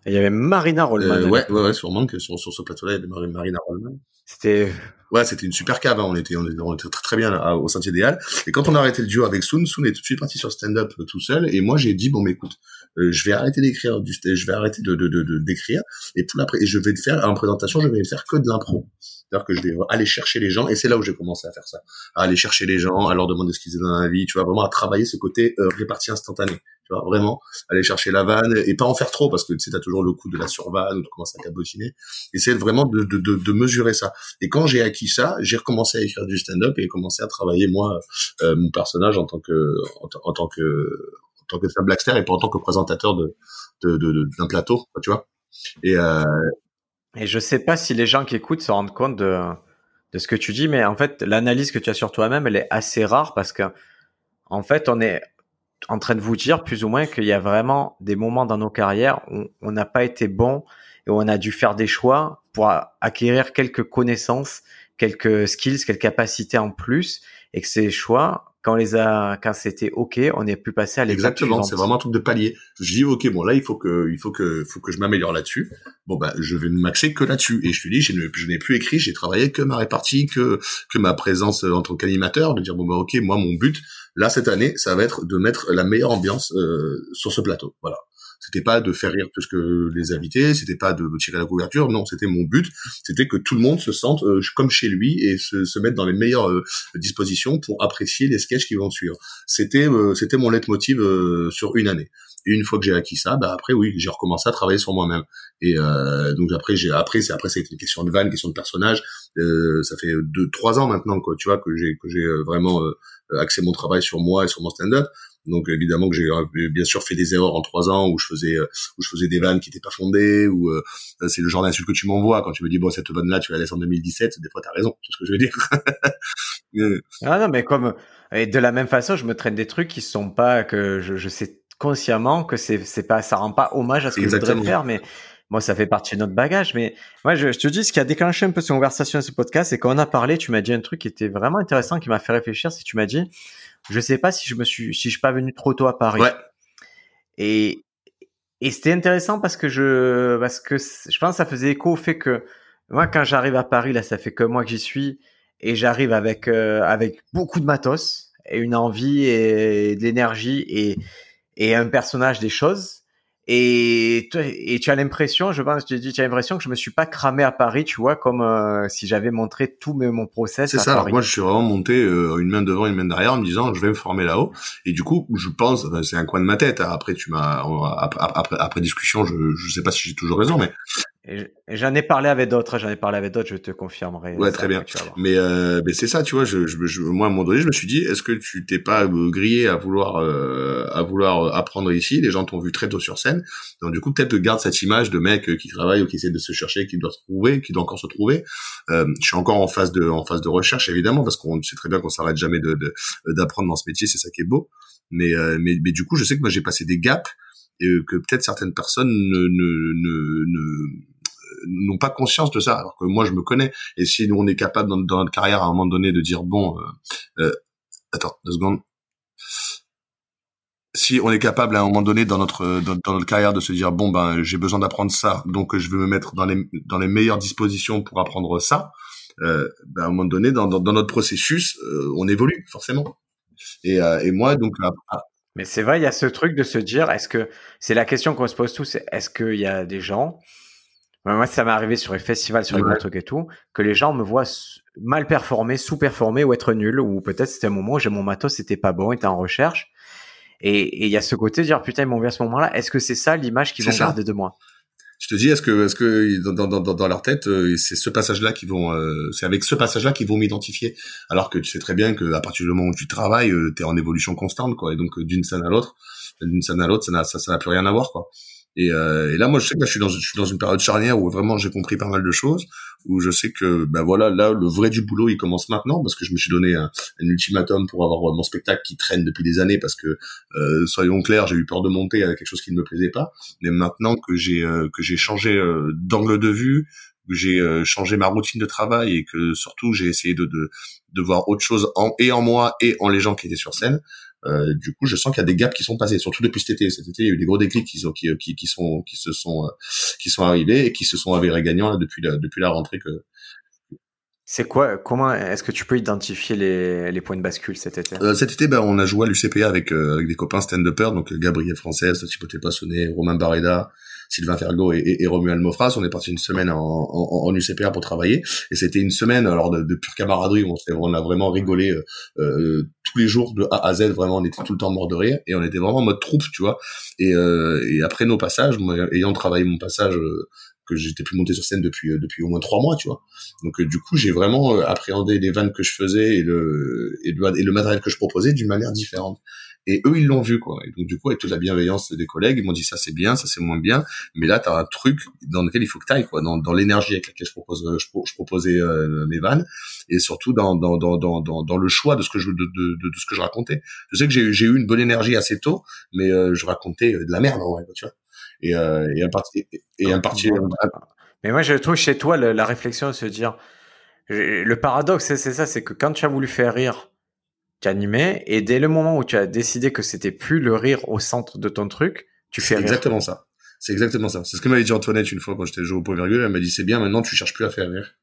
Il y avait Marina Rollman. Euh, ouais, ouais, ouais, sûrement que sur, sur ce plateau-là, il y avait Marina Rollman. C'était. Ouais, c'était une super cave. Hein. On était, on était, très, très bien là, au Sentier des Halles. Et quand on a arrêté le duo avec Soon, Soon est tout de suite parti sur stand-up euh, tout seul. Et moi, j'ai dit bon, mais écoute, euh, je vais arrêter d'écrire du, je vais arrêter de, de, de, d'écrire. Et pour l'après, et je vais faire en présentation, je vais faire que de l'impro. C'est-à-dire que je vais aller chercher les gens. Et c'est là où j'ai commencé à faire ça, à aller chercher les gens, à leur demander ce qu'ils faisaient dans la vie. Tu vois, vraiment à travailler ce côté euh, réparti instantané vraiment aller chercher la vanne et pas en faire trop parce que tu sais, t'as toujours le coup de la survanne ou de commencer à cabotiner. Essayer vraiment de, de, de, mesurer ça. Et quand j'ai acquis ça, j'ai recommencé à écrire du stand-up et commencé à travailler moi euh, mon personnage en tant que en, tant que en tant que Sam Blackster et pas en tant que présentateur de d'un plateau, tu vois. Et euh... et je sais pas si les gens qui écoutent se rendent compte de de ce que tu dis, mais en fait, l'analyse que tu as sur toi-même, elle est assez rare parce que, en fait, on est, en train de vous dire plus ou moins qu'il y a vraiment des moments dans nos carrières où on n'a pas été bon et où on a dû faire des choix pour acquérir quelques connaissances, quelques skills, quelques capacités en plus et que ces choix, quand on les a, quand c'était ok, on est plus passé à l'étape Exactement, c'est vraiment un truc de palier. Je dis ok, bon là il faut que, il faut que, faut que je m'améliore là-dessus. Bon bah je vais m'axer que là-dessus. Et je te dis, je n'ai plus écrit, j'ai travaillé que ma répartie, que que ma présence en tant qu'animateur, de dire bon bah ok, moi mon but là cette année, ça va être de mettre la meilleure ambiance euh, sur ce plateau. Voilà. C'était pas de faire rire plus que les invités, c'était pas de tirer la couverture, non, c'était mon but, c'était que tout le monde se sente euh, comme chez lui et se, se mette dans les meilleures euh, dispositions pour apprécier les sketchs qui vont suivre. C'était euh, c'était mon leitmotiv sur une année. Et une fois que j'ai acquis ça, bah après oui, j'ai recommencé à travailler sur moi-même. Et donc après j'ai après c'est après c'est une question de vanne, question de personnage. ça fait deux trois ans maintenant quoi, tu vois que j'ai que j'ai vraiment axé mon travail sur moi et sur mon stand-up. Donc évidemment que j'ai euh, bien sûr fait des erreurs en trois ans où je faisais euh, où je faisais des vannes qui étaient pas fondées ou euh, c'est le genre d'insulte que tu m'envoies quand tu me dis bon cette vanne là tu la laisses en 2017 des fois t'as raison c'est ce que je veux dire? *laughs* ah non mais comme et de la même façon je me traîne des trucs qui sont pas que je, je sais consciemment que c'est c'est pas ça rend pas hommage à ce que je voudrais faire mais moi, ça fait partie de notre bagage. Mais moi, je, je te dis, ce qui a déclenché un peu cette conversation ce podcast, c'est quand on a parlé, tu m'as dit un truc qui était vraiment intéressant, qui m'a fait réfléchir. Si tu m'as dit, je sais pas si je me suis, si je suis pas venu trop tôt à Paris. Ouais. Et, et c'était intéressant parce que je, parce que je pense que ça faisait écho au fait que moi, quand j'arrive à Paris, là, ça fait que moi que j'y suis et j'arrive avec, euh, avec beaucoup de matos et une envie et de l'énergie et, et un personnage des choses. Et, et tu as l'impression, je pense, tu as l'impression que je me suis pas cramé à Paris, tu vois, comme euh, si j'avais montré tout mon process. C'est ça. moi, je suis vraiment monté euh, une main devant, une main derrière, en me disant, je vais me former là-haut. Et du coup, je pense, c'est un coin de ma tête. Hein. Après, tu m'as, après, après, discussion, je, je sais pas si j'ai toujours raison, mais J'en ai parlé avec d'autres, j'en ai parlé avec d'autres, je te confirmerai. Ouais, très bien. Mais, euh, mais c'est ça, tu vois. Je, je, moi, à un moment donné, je me suis dit, est-ce que tu t'es pas euh, grillé à vouloir, euh, à vouloir apprendre ici? Les gens t'ont vu très tôt sur scène, donc du coup, peut-être garde cette image de mec qui travaille ou qui essaie de se chercher, qui doit se trouver, qui doit encore se trouver. Euh, je suis encore en phase de, en phase de recherche, évidemment, parce qu'on sait très bien qu'on s'arrête jamais de d'apprendre dans ce métier, c'est ça qui est beau. Mais, euh, mais, mais du coup, je sais que moi, j'ai passé des gaps et que peut-être certaines personnes ne, ne, ne, ne n'ont pas conscience de ça, alors que moi je me connais. Et si nous on est capable dans, notre carrière à un moment donné de dire bon, euh, euh, attends deux secondes, si on est capable à un moment donné dans notre dans, notre carrière de se dire bon ben j'ai besoin d'apprendre ça, donc je vais me mettre dans les dans les meilleures dispositions pour apprendre ça. Euh, ben, à un moment donné dans, dans, notre processus, on évolue forcément. Et, et moi donc mais c'est vrai, il y a ce truc de se dire, est-ce que c'est la question qu'on se pose tous, est-ce qu'il y a des gens moi, ça m'est arrivé sur les festivals, sur les gros trucs et tout, que les gens me voient mal performer, sous-performer ou être nul, ou peut-être c'était un moment où j'ai mon matos, c'était pas bon, était en recherche. Et il y a ce côté de dire, putain, ils m'ont vu à ce moment-là. Est-ce que c'est ça l'image qu'ils vont garder de moi? Je te dis, est-ce que, est-ce que dans, dans, dans, leur tête, euh, c'est ce passage-là qui vont, euh, c'est avec ce passage-là qu'ils vont m'identifier? Alors que tu sais très bien que à partir du moment où tu travailles, euh, tu es en évolution constante, quoi. Et donc d'une scène à l'autre, d'une scène à l'autre, ça n'a ça, ça n'a plus rien à voir, quoi. Et, euh, et, là, moi, je sais que là, je suis dans, je suis dans une période charnière où vraiment j'ai compris pas mal de choses, où je sais que, ben voilà, là, le vrai du boulot, il commence maintenant, parce que je me suis donné un, ultimatum pour avoir mon spectacle qui traîne depuis des années, parce que, euh, soyons clairs, j'ai eu peur de monter avec quelque chose qui ne me plaisait pas. Mais maintenant que j'ai euh, que j'ai changé euh, d'angle de vue, que j'ai euh, changé ma routine de travail et que surtout j'ai essayé de, de de voir autre chose en et en moi et en les gens qui étaient sur scène, euh, du coup, je sens qu'il y a des gaps qui sont passés, surtout depuis cet été. Cet été, il y a eu des gros déclics qui sont, qui, qui, qui sont, qui se sont, euh, qui sont arrivés et qui se sont avérés gagnants là, depuis la, depuis la rentrée que. C'est quoi Comment est-ce que tu peux identifier les, les points de bascule cet été? Euh, Cet été, ben, on a joué à l'UCPA avec euh, avec des copains stand-uppers, donc Gabriel Française, Timothée Passonnet, Romain Barreda, Sylvain Fergo et, et, et Romuald Mofras. On est parti une semaine en, en, en UCPA pour travailler et c'était une semaine alors de, de pure camaraderie. On, on a vraiment rigolé euh, euh, tous les jours de A à Z. Vraiment, on était tout le temps mort de rire et on était vraiment en mode troupe, tu vois. Et, euh, et après nos passages, moi, ayant travaillé mon passage euh, que j'étais plus monté sur scène depuis euh, depuis au moins trois mois, tu vois. Donc du coup, j'ai vraiment appréhendé les vannes que je faisais et le et le, et le matériel que je proposais d'une manière différente. Et eux, ils l'ont vu, quoi. Et donc, du coup, avec toute la bienveillance des collègues, ils m'ont dit ça c'est bien, ça c'est moins bien, mais là, t'as un truc dans lequel il faut que t'ailles, quoi, dans, dans l'énergie avec laquelle je propose, je, je proposais euh, mes vannes, et surtout dans, dans, dans, dans, dans, le choix de ce que je, de, de, de, ce que je racontais. Je sais que j'ai, j'ai eu une bonne énergie assez tôt, mais euh, je racontais de la merde, en vrai, tu vois. Et, euh, et un parti, et un parti. Mais moi, je trouve chez toi la, la réflexion de se dire, le paradoxe, c'est ça, c'est que quand tu as voulu faire rire animé et dès le moment où tu as décidé que c'était plus le rire au centre de ton truc, tu fais exactement ça. C'est exactement ça. C'est ce que m'avait dit Antoinette une fois quand j'étais joué au point virgule. Elle m'a dit c'est bien maintenant tu cherches plus à faire rire.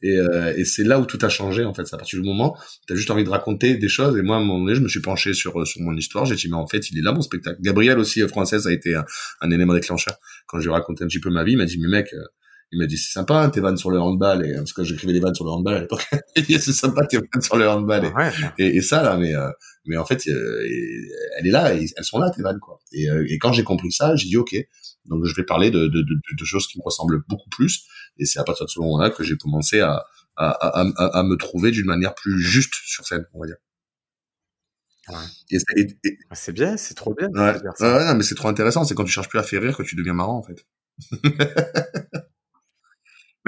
Et, euh, et c'est là où tout a changé en fait. C'est à partir du moment tu as juste envie de raconter des choses. Et moi à un moment donné je me suis penché sur sur mon histoire. J'ai dit mais en fait il est là mon spectacle. Gabriel aussi euh, française a été un, un élément déclencheur. Quand j'ai raconté un petit peu ma vie, il m'a dit mais mec euh, il m'a dit c'est sympa tes vannes sur le handball et parce que j'écrivais des vannes sur le handball à l'époque. *laughs* Il dit c'est sympa tes vannes sur le handball et, et, et, ça là mais euh, mais en fait euh, elle est là et elles sont là tes vannes quoi. Et, euh, et quand j'ai compris ça j'ai dit ok donc je vais parler de, de, de, de, choses qui me ressemblent beaucoup plus et c'est à partir de ce moment-là que j'ai commencé à à, à, à, à me trouver d'une manière plus juste sur scène on va dire. Ouais. c'est bien c'est trop bien ouais. non, mais c'est trop intéressant c'est quand tu cherches plus à faire rire que tu deviens marrant en fait *laughs*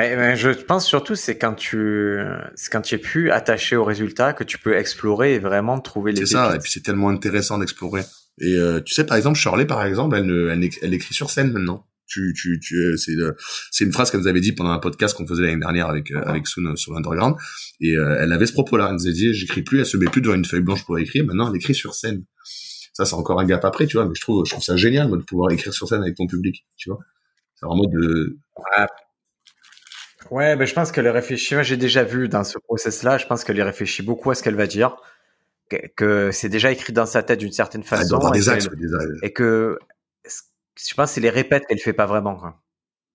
Mais, je pense surtout c'est quand tu c'est quand tu es plus attaché au résultat que tu peux explorer et vraiment trouver les. C'est ça. Et puis c'est tellement intéressant d'explorer. Et euh, tu sais par exemple Shirley par exemple elle, elle, elle écrit sur scène maintenant. Tu, tu, tu, euh, c'est c'est une phrase qu'elle nous avait dit pendant un podcast qu'on faisait l'année dernière avec euh, avec Soon sur l'underground et elle avait ce propos-là. Elle nous a dit j'écris plus, elle se met plus devant une feuille blanche pour écrire. Maintenant elle écrit sur scène. Ça c'est encore un gap après, tu vois. Mais je trouve je trouve ça génial de pouvoir écrire sur scène avec ton public, tu vois. C'est vraiment de Ouais, ben je pense qu'elle réfléchit. Moi, j'ai déjà vu dans ce process-là, je pense qu'elle réfléchit beaucoup à ce qu'elle va dire, que, que c'est déjà écrit dans sa tête d'une certaine façon. Ah, des axes, et que je pense c'est les répètes qu'elle fait pas vraiment. Quoi.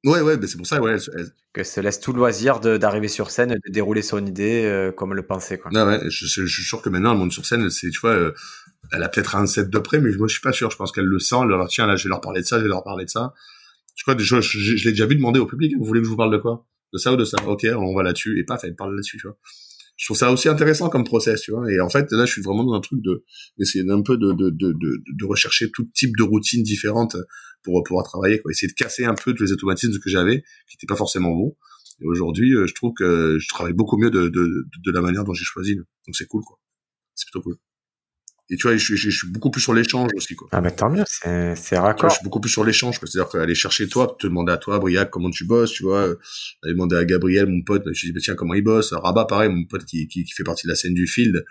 Ouais, ouais, ben c'est pour ça, ouais. Elle... Que se laisse tout le loisir d'arriver sur scène et de dérouler son idée euh, comme elle le pensait. Quoi. Non, ouais, je, je, je, suis sûr que maintenant, elle monte sur scène, c'est, tu vois, euh, elle a peut-être un set de près, mais moi, je suis pas sûr. Je pense qu'elle le sent, elle leur tiens, là, je vais leur parler de ça, je vais leur parler de ça. Je crois, je, je, je l'ai déjà vu demander au public, vous voulez que je vous parle de quoi? De ça ou de ça. Ok, on va là-dessus et paf, elle parle là-dessus, tu vois. Je trouve ça aussi intéressant comme process, tu vois. Et en fait, là, je suis vraiment dans un truc de d'essayer d'un peu de, de, de, de, rechercher tout type de routines différentes pour pouvoir travailler, quoi. Essayer de casser un peu tous les automatismes que j'avais, qui n'étaient pas forcément bons. Et aujourd'hui, euh, je trouve que je travaille beaucoup mieux de, de, de la manière dont j'ai choisi. Donc c'est cool, quoi. C'est plutôt cool. Et tu vois, je, je, je, suis beaucoup plus sur l'échange aussi, quoi. Ah, mais tant mieux, c'est, c'est raccord. je suis beaucoup plus sur l'échange. C'est-à-dire qu'aller chercher toi, te demander à toi, Briac, comment tu bosses, tu vois. Aller demander à Gabriel, mon pote, je dis, bah, tiens, comment il bosse? Rabat, pareil, mon pote qui, qui, qui, fait partie de la scène du field, euh,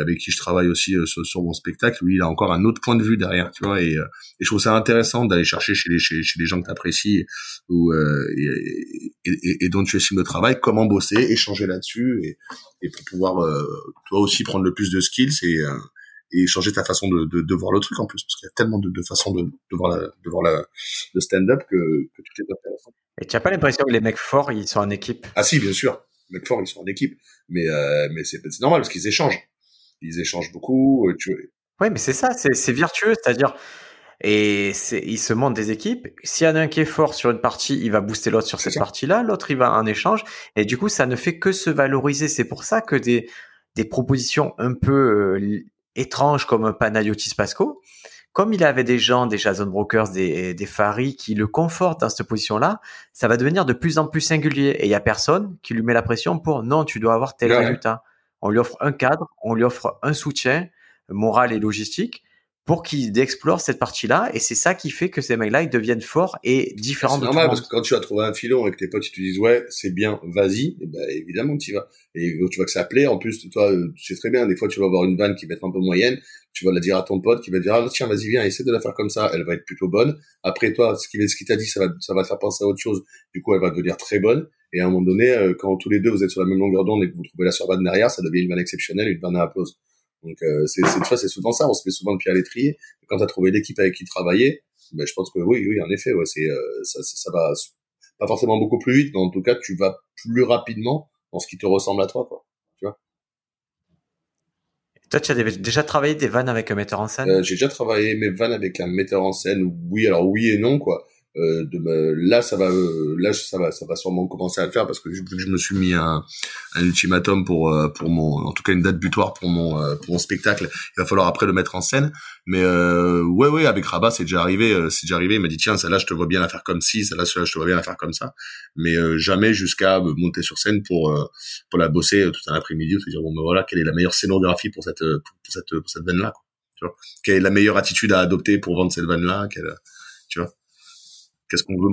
avec qui je travaille aussi euh, sur, sur, mon spectacle. Lui, il a encore un autre point de vue derrière, tu vois. Et, euh, et je trouve ça intéressant d'aller chercher chez les, chez, chez les gens que t'apprécies ou, euh, et, et, et, dont tu estimes le travail, comment bosser, échanger là-dessus et, et pour pouvoir, toi aussi, prendre le plus de skills et, et changer ta façon de, de, de, voir le truc en plus parce qu'il y a tellement de, de façons de, de voir, la, de voir la, le stand-up que, que tout est intéressant. Et tu n'as pas l'impression que les mecs forts ils sont en équipe? Ah si bien sûr, mecs forts ils sont en équipe, mais euh, mais c'est normal parce qu'ils échangent, ils échangent beaucoup. Euh, tu... Oui mais c'est ça, c'est virtueux, c'est-à-dire et ils se montent des équipes. S'il y en a un qui est fort sur une partie, il va booster l'autre sur cette partie-là, l'autre il va en échange, et du coup ça ne fait que se valoriser. C'est pour ça que des des propositions un peu euh, étranges comme Panayotis Pasco comme il avait des gens, des Jason Brokers, des, des Faris qui le confortent dans cette position-là, ça va devenir de plus en plus singulier. Et il y a personne qui lui met la pression pour non, tu dois avoir tel résultat. On lui offre un cadre, on lui offre un soutien moral et logistique pour qu'il explore cette partie-là. Et c'est ça qui fait que ces mecs-là, ils deviennent forts et différents de normal, parce que quand tu as trouvé un filon avec tes potes, ils te disent, ouais, c'est bien, vas-y, et ben, évidemment, tu y vas. Et tu vois que ça plaît. En plus, toi, tu sais très bien, des fois, tu vas avoir une vanne qui va être un peu moyenne. Tu vas la dire à ton pote qui va dire, ah, tiens, vas-y, viens, essaie de la faire comme ça. Elle va être plutôt bonne. Après, toi, ce qu'il ce qui t'a dit, ça va, ça va te faire penser à autre chose. Du coup, elle va devenir très bonne. Et à un moment donné, euh, quand tous les deux, vous êtes sur la même longueur d'onde et que vous trouvez la survanne derrière, ça devient une vanne exceptionnelle, une vanne à applause. Donc euh, c'est c'est c'est souvent ça, on se met souvent le pied à l'étrier. Quand tu as trouvé l'équipe avec qui travailler, ben je pense que oui oui en effet ouais c'est euh, ça, ça, va pas forcément beaucoup plus vite, mais en tout cas tu vas plus rapidement dans ce qui te ressemble à toi quoi. Toi, tu as déjà travaillé des vannes avec un metteur en scène? Euh, J'ai déjà travaillé mes vannes avec un metteur en scène. Oui, alors oui et non quoi. Euh, de là ça va euh, là ça va ça va sûrement commencer à le faire parce que vu que je me suis mis un, un ultimatum pour euh, pour mon en tout cas une date butoir pour mon pour mon spectacle il va falloir après le mettre en scène. Mais ouais ouais avec Rabat c'est déjà arrivé c'est déjà arrivé. Il m'a dit tiens ça là je te vois bien la faire comme ci ça là je te vois bien la faire comme ça. Mais jamais jusqu'à monter sur scène pour pour la bosser tout un après-midi ou se dire bon ben voilà quelle est la meilleure scénographie pour cette pour, cette pour cette veine là quoi, tu vois? Quelle est la meilleure attitude à adopter pour vendre cette veine là quelle, tu vois? Qu'est-ce qu'on veut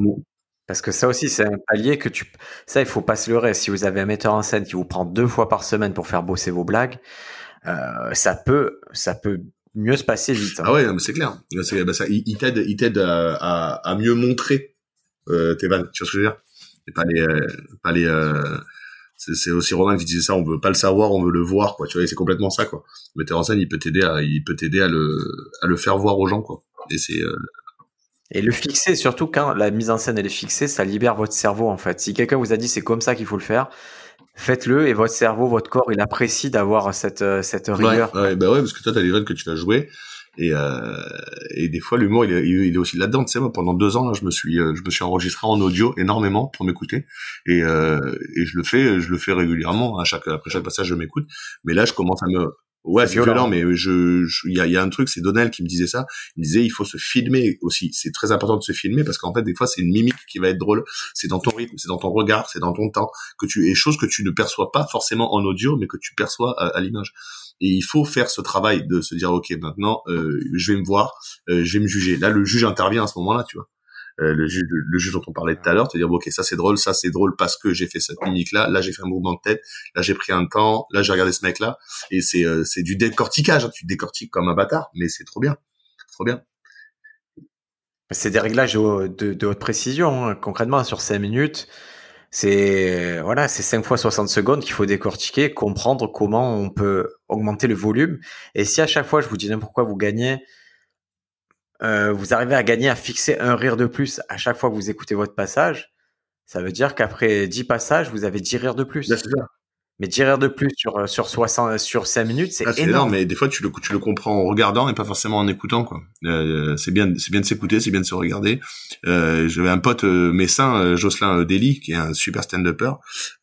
parce que ça aussi, c'est un palier que tu. Ça, il faut pas se leurrer. Si vous avez un metteur en scène qui vous prend deux fois par semaine pour faire bosser vos blagues, euh, ça peut, ça peut mieux se passer vite. Hein. Ah ouais, mais c'est clair. Bah, ça, il t'aide, il t'aide à, à, à, mieux montrer euh, tes vannes. Tu vois ce que je veux dire? Et pas les, euh, pas les. Euh, c'est aussi Romain qui disait ça. On veut pas le savoir, on veut le voir, quoi. Tu vois, c'est complètement ça, quoi. Le metteur en scène, il peut t'aider à, il peut t'aider à le, à le faire voir aux gens, quoi. Et c'est et le fixer, surtout quand la mise en scène elle est fixée, ça libère votre cerveau en fait. Si quelqu'un vous a dit c'est comme ça qu'il faut le faire, faites-le et votre cerveau, votre corps, il apprécie d'avoir cette euh, cette rigueur. Ouais, ouais, bah ouais, parce que toi t'as des vannes que tu vas jouer et euh, et des fois l'humour il est, il est aussi là-dedans. Tu sais, moi pendant deux ans là, je me suis euh, je me suis enregistré en audio énormément pour m'écouter et euh, et je le fais je le fais régulièrement à chaque après chaque passage je m'écoute. Mais là je commence à me Ouais, c'est violent, mais je, il y a, y a, un truc, c'est Donnell qui me disait ça. Il me disait, il faut se filmer aussi. C'est très important de se filmer parce qu'en fait, des fois, c'est une mimique qui va être drôle. C'est dans ton rythme, c'est dans ton regard, c'est dans ton temps que tu, et choses que tu ne perçois pas forcément en audio, mais que tu perçois à, l'image. Et il faut faire ce travail de se dire, ok, maintenant, euh, je vais me voir, euh, je vais me juger. Là, le juge intervient à ce moment-là, tu vois. Euh, le, juge, le juge dont on parlait tout à l'heure, te dire bon, ok ça c'est drôle, ça c'est drôle parce que j'ai fait cette mimique là, j'ai fait un mouvement de tête, là j'ai pris un temps, là j'ai regardé ce mec là, et c'est euh, c'est du décortiquage, hein. tu décortiques comme un bâtard, mais c'est trop bien, trop bien. C'est des réglages de, de, haute précision, hein. concrètement sur 5 minutes. C'est voilà, c'est 5 fois 60 secondes qu'il faut décortiquer, comprendre comment on peut augmenter le volume. Et si à chaque fois je vous dis n'importe quoi, vous gagnez euh, vous arrivez à gagner, à fixer un rire de plus à chaque fois que vous écoutez votre passage, ça veut dire qu'après 10 passages, vous avez 10 rires de plus. Mais 10 rires de plus sur, euh, sur 60, sur 5 minutes, c'est ah, énorme. Mais des fois, tu le, tu le comprends en regardant et pas forcément en écoutant, quoi. Euh, c'est bien, c'est bien de s'écouter, c'est bien de se regarder. Euh, j'avais un pote euh, messin, euh, Jocelyn Dely, qui est un super stand-upper.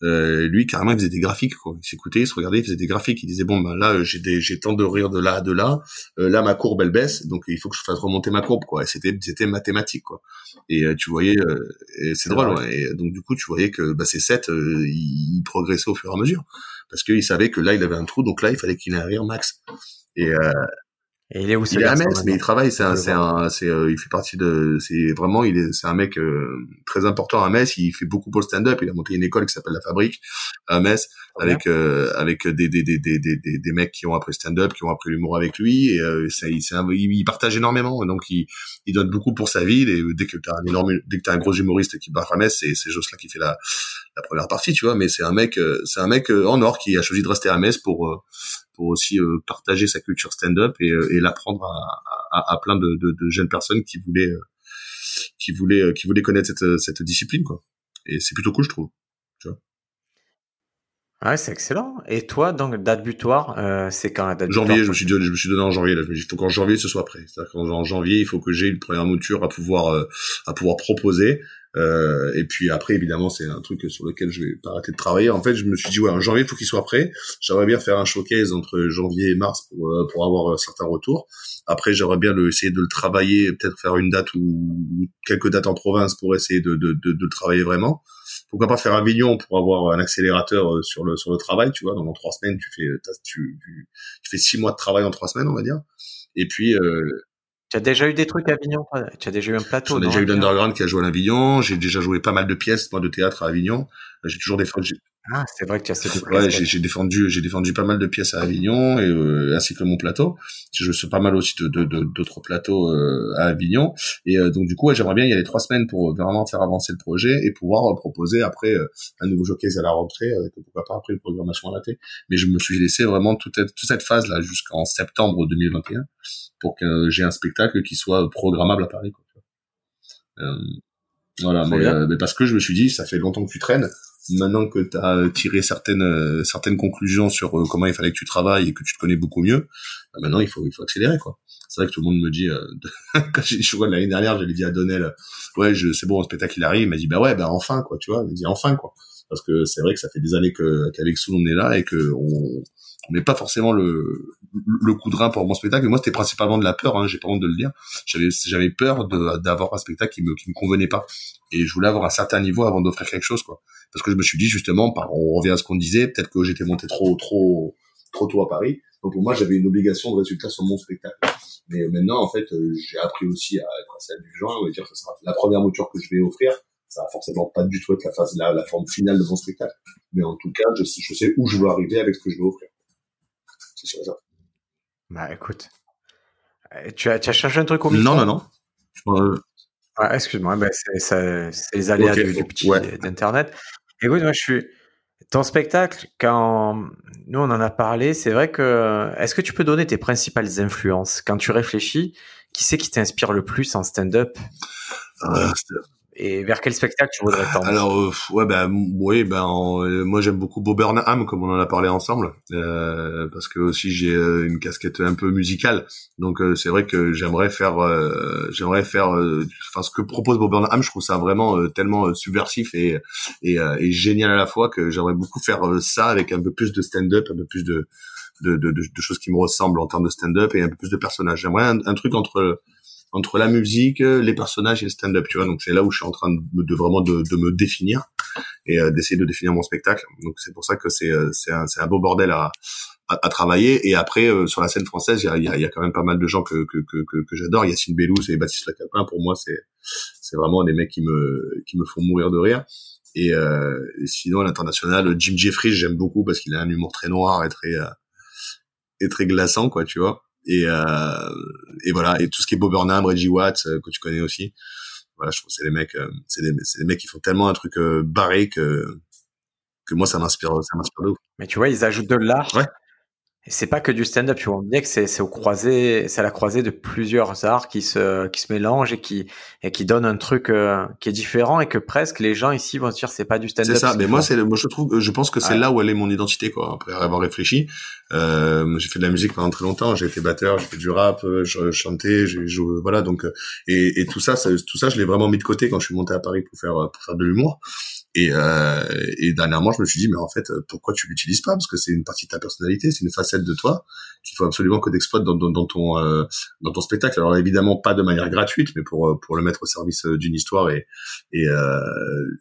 lui, carrément, il faisait des graphiques, quoi. Il s'écoutait, il se regardait, il faisait des graphiques. Il disait, bon, ben là, j'ai des, j'ai tant de rires de là à de là. là, ma courbe, elle baisse. Donc, il faut que je fasse remonter ma courbe, quoi. C'était, c'était mathématique, quoi. Et tu voyais, c'est drôle, ouais. Et donc, du coup, tu voyais que, bah, ces 7, il, il progressait au fur et à mesure parce qu'il savait que là il avait un trou, donc là il fallait qu'il ait un rire max. Euh, et il est il est à Metz, mais il travaille. C'est un, c'est un, c'est, euh, il fait partie de, c'est vraiment, il est, c'est un mec euh, très important à Metz. Il fait beaucoup pour le stand-up. Il a monté une école qui s'appelle la Fabrique à Metz, avec euh, avec des des, des des des des mecs qui ont appris stand-up, qui ont appris l'humour avec lui. Et ça, il, il, partage énormément. Donc il, il donne beaucoup pour sa ville. Et dès que t'as un énorme, dès que t'as un gros humoriste qui part à Metz, c'est c'est Jocelyn qui fait la la première partie, tu vois. Mais c'est un mec, c'est un mec en or qui a choisi de rester à Metz pour pour aussi euh, partager sa culture stand-up et, euh, et l'apprendre à, à, à, plein de, de, de, jeunes personnes qui voulaient euh, qui voulaient qui voulaient connaître cette, cette discipline quoi. Et c'est plutôt cool je trouve. Tu vois. Ouais, c'est excellent. Et toi, donc, date butoir, euh, c'est quand la date Janvier, je me suis donné, je me suis donné en janvier, là. Il faut qu'en janvier, ce soit prêt. C'est-à-dire qu'en janvier, il faut que j'ai une première mouture à pouvoir, à pouvoir proposer. Euh, et puis après, évidemment, c'est un truc sur lequel je vais pas arrêter de travailler. En fait, je me suis dit, ouais, en janvier, faut qu'il soit prêt. J'aimerais bien faire un showcase entre janvier et mars pour, euh, pour avoir certains retours. Après, j'aimerais bien essayer de le travailler, peut-être faire une date ou, quelques dates en province pour essayer de, de, de, de le travailler vraiment. Pourquoi pas faire Avignon pour avoir un accélérateur euh, sur le sur le travail, tu vois. Donc en trois semaines, tu fais tu, tu, tu fais six mois de travail en trois semaines, on va dire. Et puis euh, tu as déjà eu des trucs à Avignon Tu as déjà eu un plateau J'ai déjà eu l'Underground qui a joué à Avignon. J'ai déjà joué pas mal de pièces moi de théâtre à Avignon. J'ai toujours défendu. Ah, c'est vrai que tu as cette Ouais, j'ai défendu, j'ai défendu pas mal de pièces à Avignon et euh, ainsi que mon plateau. Je joue pas mal aussi de d'autres de, plateaux euh, à Avignon et euh, donc du coup, ouais, j'aimerais bien y aller trois semaines pour vraiment faire avancer le projet et pouvoir proposer après un nouveau showcase à la rentrée avec pourquoi pas après une programmation à la télé. Mais je me suis laissé vraiment toute toute cette phase là jusqu'en septembre 2021 pour que j'ai un spectacle qui soit programmable à Paris. Quoi, voilà, mais, mais, parce que je me suis dit, ça fait longtemps que tu traînes, maintenant que tu as tiré certaines euh, certaines conclusions sur euh, comment il fallait que tu travailles et que tu te connais beaucoup mieux, bah, maintenant il faut il faut accélérer quoi. C'est vrai que tout le monde me dit euh, *laughs* quand j'ai je l'année dernière, j'avais dit à Donnel ouais, je c'est bon, le spectacle il arrive, il m'a dit bah ouais, bah enfin quoi, tu vois, il m'a dit enfin quoi. Parce que c'est vrai que ça fait des années que qu'avec Soul on est là et que on n'est pas forcément le, le coup de rein pour mon spectacle. moi, c'était principalement de la peur. Hein, j'ai pas honte de le dire. J'avais j'avais peur d'avoir un spectacle qui me qui me convenait pas. Et je voulais avoir un certain niveau avant d'offrir quelque chose, quoi. Parce que je me suis dit justement, on revient à ce qu'on disait, peut-être que j'étais monté trop trop trop tôt à Paris. Donc pour moi, j'avais une obligation de résultat sur mon spectacle. Mais maintenant, en fait, euh, j'ai appris aussi à être assez indulgent. On va dire que ce sera la première mouture que je vais offrir. Ça va forcément pas du tout être la phase, la, la forme finale de mon spectacle. Mais en tout cas, je, sais où je veux arriver avec ce que je vais offrir. Bah écoute, euh, tu as, tu as changé un truc au micro? Non, non, non. Euh... Ah, excuse-moi, bah, c'est les aléas du, petit d'internet. Écoute, moi je suis ton spectacle quand nous on en a parlé, c'est vrai que est-ce que tu peux donner tes principales influences? Quand tu réfléchis Qui c'est qui t'inspire le plus en stand-up? Euh, et vers quel spectacle tu voudrais tendre Alors euh, ouais ben oui ben euh, moi j'aime beaucoup Bob Burnham comme on en a parlé ensemble euh, parce que aussi j'ai une casquette un peu musicale. Donc c'est vrai que j'aimerais faire j'aimerais faire enfin ce que propose Bob Burnham je trouve ça vraiment tellement subversif et, et, génial à la fois que j'aimerais beaucoup faire ça avec un peu plus de stand-up un peu plus de, de, choses qui me ressemblent en termes de stand-up et un peu plus de personnages. J'aimerais un truc entre entre la musique, les personnages et le stand-up, tu vois. Donc c'est là où je suis en train de, de vraiment de, de, me définir et euh, d'essayer de définir mon spectacle. Donc c'est pour ça que c'est euh, c'est un, un beau bordel à, à, à, travailler. Et après euh, sur la scène française, il y a, y, a, y a, quand même pas mal de gens que que que, que, que j'adore. Yacine Bellous et Baptiste Lacapin, pour moi c'est c'est vraiment des mecs qui me qui me font mourir de rire. Et, euh, sinon à l'international, Jim Jeffries j'aime beaucoup parce qu'il a un humour très noir et très et très glaçant quoi, tu vois et euh, et voilà et tout ce qui est Bob Burnham, Reggie Watts euh, que tu connais aussi. Voilà, je trouve c'est les mecs, euh, c'est des, c'est des mecs qui font tellement un truc barré que que moi ça m'inspire, ça m'inspire de ouf. Mais tu vois, ils ajoutent de l'art. Ouais. C'est pas que du stand-up, tu vois. On que c'est, c'est au croisé, c'est à la croisée de plusieurs arts qui se, qui se mélangent et qui, et qui donnent un truc euh, qui est différent et que presque les gens ici vont se dire c'est pas du stand-up. C'est ça. Mais moi, c'est, moi, je trouve, je pense que c'est là où elle est mon identité, quoi. Après avoir réfléchi, euh, j'ai fait de la musique pendant très longtemps. J'ai été batteur, j'ai fait du rap, euh, je, chantais, j'ai joué, voilà. Donc, euh, et, et tout ça, ça, tout ça, je l'ai vraiment mis de côté quand je suis monté à Paris pour faire, pour faire de l'humour. Et, euh, et dernièrement, je me suis dit, mais en fait, pourquoi tu l'utilises pas? Parce que c'est une partie de ta personnalité, c'est une facette de toi qu'il faut absolument que tu exploites dans, dans, dans, ton euh, dans ton spectacle. Alors évidemment pas de manière gratuite, mais pour euh, pour le mettre au service euh, d'une histoire et et, euh,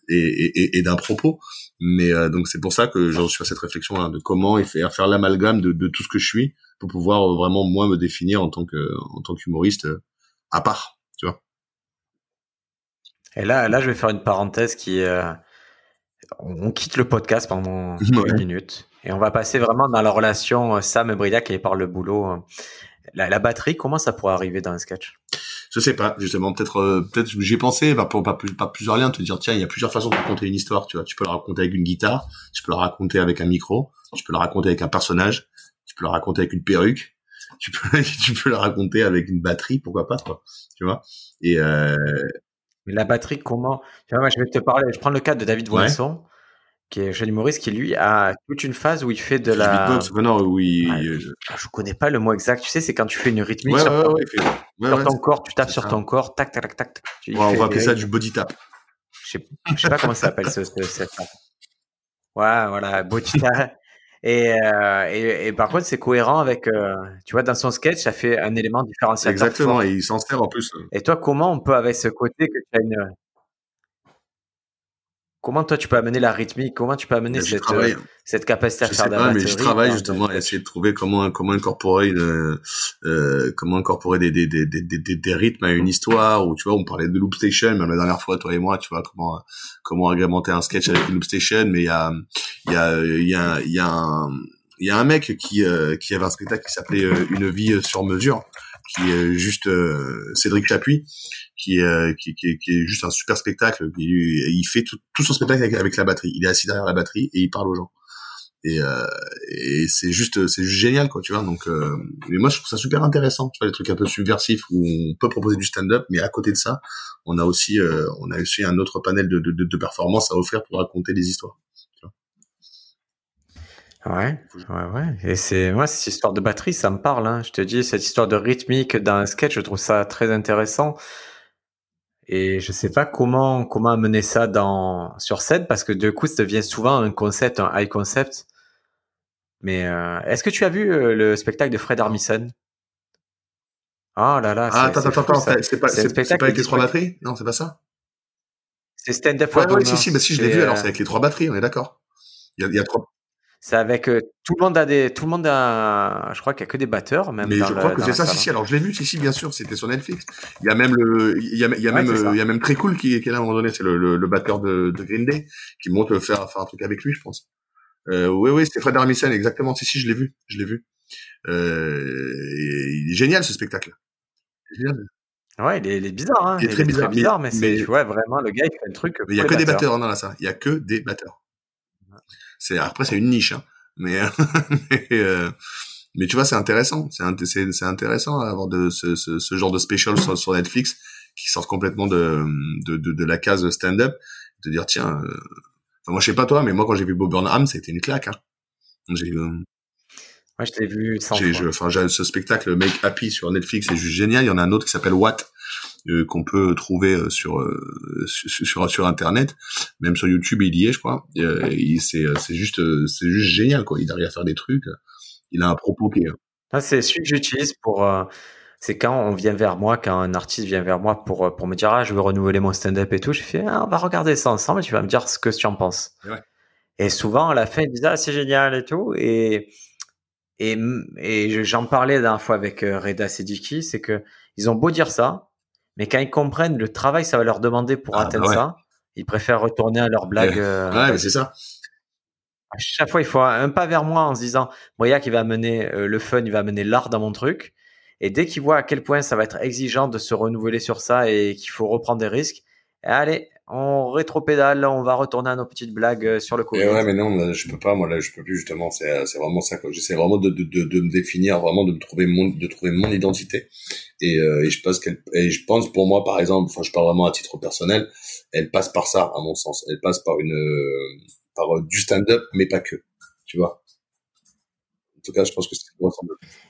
et, et, et d'un propos. Mais euh, donc c'est pour ça que j'en suis à cette réflexion là de comment faire faire l'amalgame de, de tout ce que je suis pour pouvoir vraiment moi me définir en tant que en tant qu'humoriste à part, tu vois. Et là, là, je vais faire une parenthèse qui est on quitte le podcast pendant quelques minutes et on va passer vraiment dans la relation euh, Sam et par le boulot. Euh. La, batterie, comment ça pourrait arriver dans un sketch Je sais pas, justement, peut-être, euh, peut-être j'ai pensé, bah, pour pas, pas plusieurs liens, te dire tiens, il y a plusieurs façons de raconter une histoire. Tu vois, tu peux la raconter avec une guitare, tu peux la raconter avec un micro, tu peux la raconter avec un personnage, tu peux la raconter avec une perruque, tu peux, *laughs* tu peux la raconter avec une batterie, pourquoi pas, quoi. Tu vois Et euh, la batterie, comment? Je vais te parler. Je prends le cas de David Voisson, qui est jeune humoriste, qui lui a toute une phase où il fait de la. Beatbox, non, oui. je... je connais pas le mot exact. Tu sais, c'est quand tu fais une rythmique sur, ton... sur ton corps, tu tapes sur ton corps, tac, tac, tac, tac. on va appeler ça du body tap. Je sais, sais pas comment ça s'appelle ce, ce, cette. Ouais, voilà, Botita. Et, euh, et, et, par contre, c'est cohérent avec, euh, tu vois, dans son sketch, ça fait un élément différenciateur. Exactement, et il s'en sert en plus. Et toi, comment on peut, avec ce côté que tu as une, Comment toi tu peux amener la rythmique? Comment tu peux amener cette, euh, cette capacité à je faire sais pas, mais je travaille justement à essayer de trouver comment comment incorporer une, euh, comment incorporer des des, des, des, des, rythmes à une histoire ou tu vois on parlait de loop station même la dernière fois toi et moi tu vois comment comment agrémenter un sketch avec une loop station mais il y a il y a il y a il y a un il y a un mec qui euh, qui avait un spectacle qui s'appelait euh, une vie sur mesure qui est juste Cédric Chapuis qui est, euh, qui, qui, qui, est juste un super spectacle. Il, fait tout, tout, son spectacle avec, la batterie. Il est assis derrière la batterie et il parle aux gens. Et, euh, et c'est juste, c'est juste génial, quoi, tu vois. Donc, euh, mais moi, je trouve ça super intéressant. Tu vois, les trucs un peu subversifs où on peut proposer du stand-up, mais à côté de ça, on a aussi, euh, on a aussi un autre panel de, de, de, performances à offrir pour raconter des histoires. Ouais, ouais, ouais. Et c'est moi cette histoire de batterie, ça me parle. Hein. Je te dis cette histoire de rythmique dans un sketch, je trouve ça très intéressant. Et je sais pas comment comment amener ça dans sur scène parce que du coup ça devient souvent un concept, un high concept. Mais euh, est-ce que tu as vu euh, le spectacle de Fred Armisen? Ah là là. Ah attends attends attends, c'est pas c'est pas avec les trois batteries? Non, c'est pas ça. C'est Stand Up Ouais, ouais, si si, bah si je l'ai vu. Alors c'est avec les trois batteries, on est d'accord. Il y a, il y a trois. C'est avec euh, tout le monde a des tout le monde a je crois qu'il y a que des batteurs même Mais je crois que c'est ça si si alors je l'ai vu si si bien sûr c'était sur Netflix. Il y a même le il y a, il y a même il y a même très cool qui, qui est là à un moment donné c'est le, le, le, batteur de, de Green Day qui monte faire faire un truc avec lui je pense. Euh, oui oui c'était Fred Armisen exactement si si je l'ai vu je l'ai vu. Euh, il est génial ce spectacle. Génial. Ouais, il est, il est, bizarre. Hein. Il est très bizarre, très bizarre, mais, mais, c'est ouais, vraiment le gars il fait un truc. Mais il y a que des batteurs dans la ça. Il y a que des batteurs. C'est après c'est une niche, hein. mais *laughs* mais, euh, mais, tu vois c'est intéressant, c'est c'est intéressant d'avoir de ce, ce, ce, genre de special sur, sur, Netflix qui sort complètement de de, de, de la case stand-up, de dire tiens, euh... enfin, moi je sais pas toi, mais moi quand j'ai vu Bob Burnham c'était une claque. Hein. J'ai euh... Moi, je t'ai vu sans. Enfin, ce spectacle Make Happy sur Netflix c'est juste génial. Il y en a un autre qui s'appelle What euh, qu'on peut trouver euh, sur, euh, sur sur internet, même sur YouTube il y est je crois. c'est c'est juste c'est juste génial quoi. Il arrive à faire des trucs. Il a un propos qui est. C'est celui que j'utilise pour c'est quand on vient vers moi, quand un artiste vient vers moi pour, pour me dire ah je veux renouveler mon stand-up et tout, j'ai fait ah, on va regarder ça ensemble, tu vas me dire ce que tu en penses. Ouais. Et souvent à la fin ils disent ah c'est génial et tout et et, et j'en parlais la dernière fois avec Reda Sediki, c'est que ils ont beau dire ça, mais quand ils comprennent le travail ça va leur demander pour ah, atteindre ça, ils préfèrent retourner à leur blague. Euh, ouais, c'est ça. À chaque fois, il faut un pas vers moi en se disant, Moya qui va amener euh, le fun, il va amener l'art dans mon truc. Et dès qu'ils voient à quel point ça va être exigeant de se renouveler sur ça et qu'il faut reprendre des risques, allez, on rétropédale, on va retourner à nos petites blagues euh, sur le coup. ouais, mais non, je peux pas, moi là, je peux plus justement. C'est, c'est vraiment ça. J'essaie vraiment de, de, de, de, me définir, vraiment de me trouver mon, de trouver mon identité. Et, euh, et je pense qu'elle, et je pense pour moi, par exemple, enfin, je parle vraiment à titre personnel, elle passe par ça, à mon sens. Elle passe par une, euh, par du stand-up, mais pas que. Tu vois. En tout cas, je pense que c'est.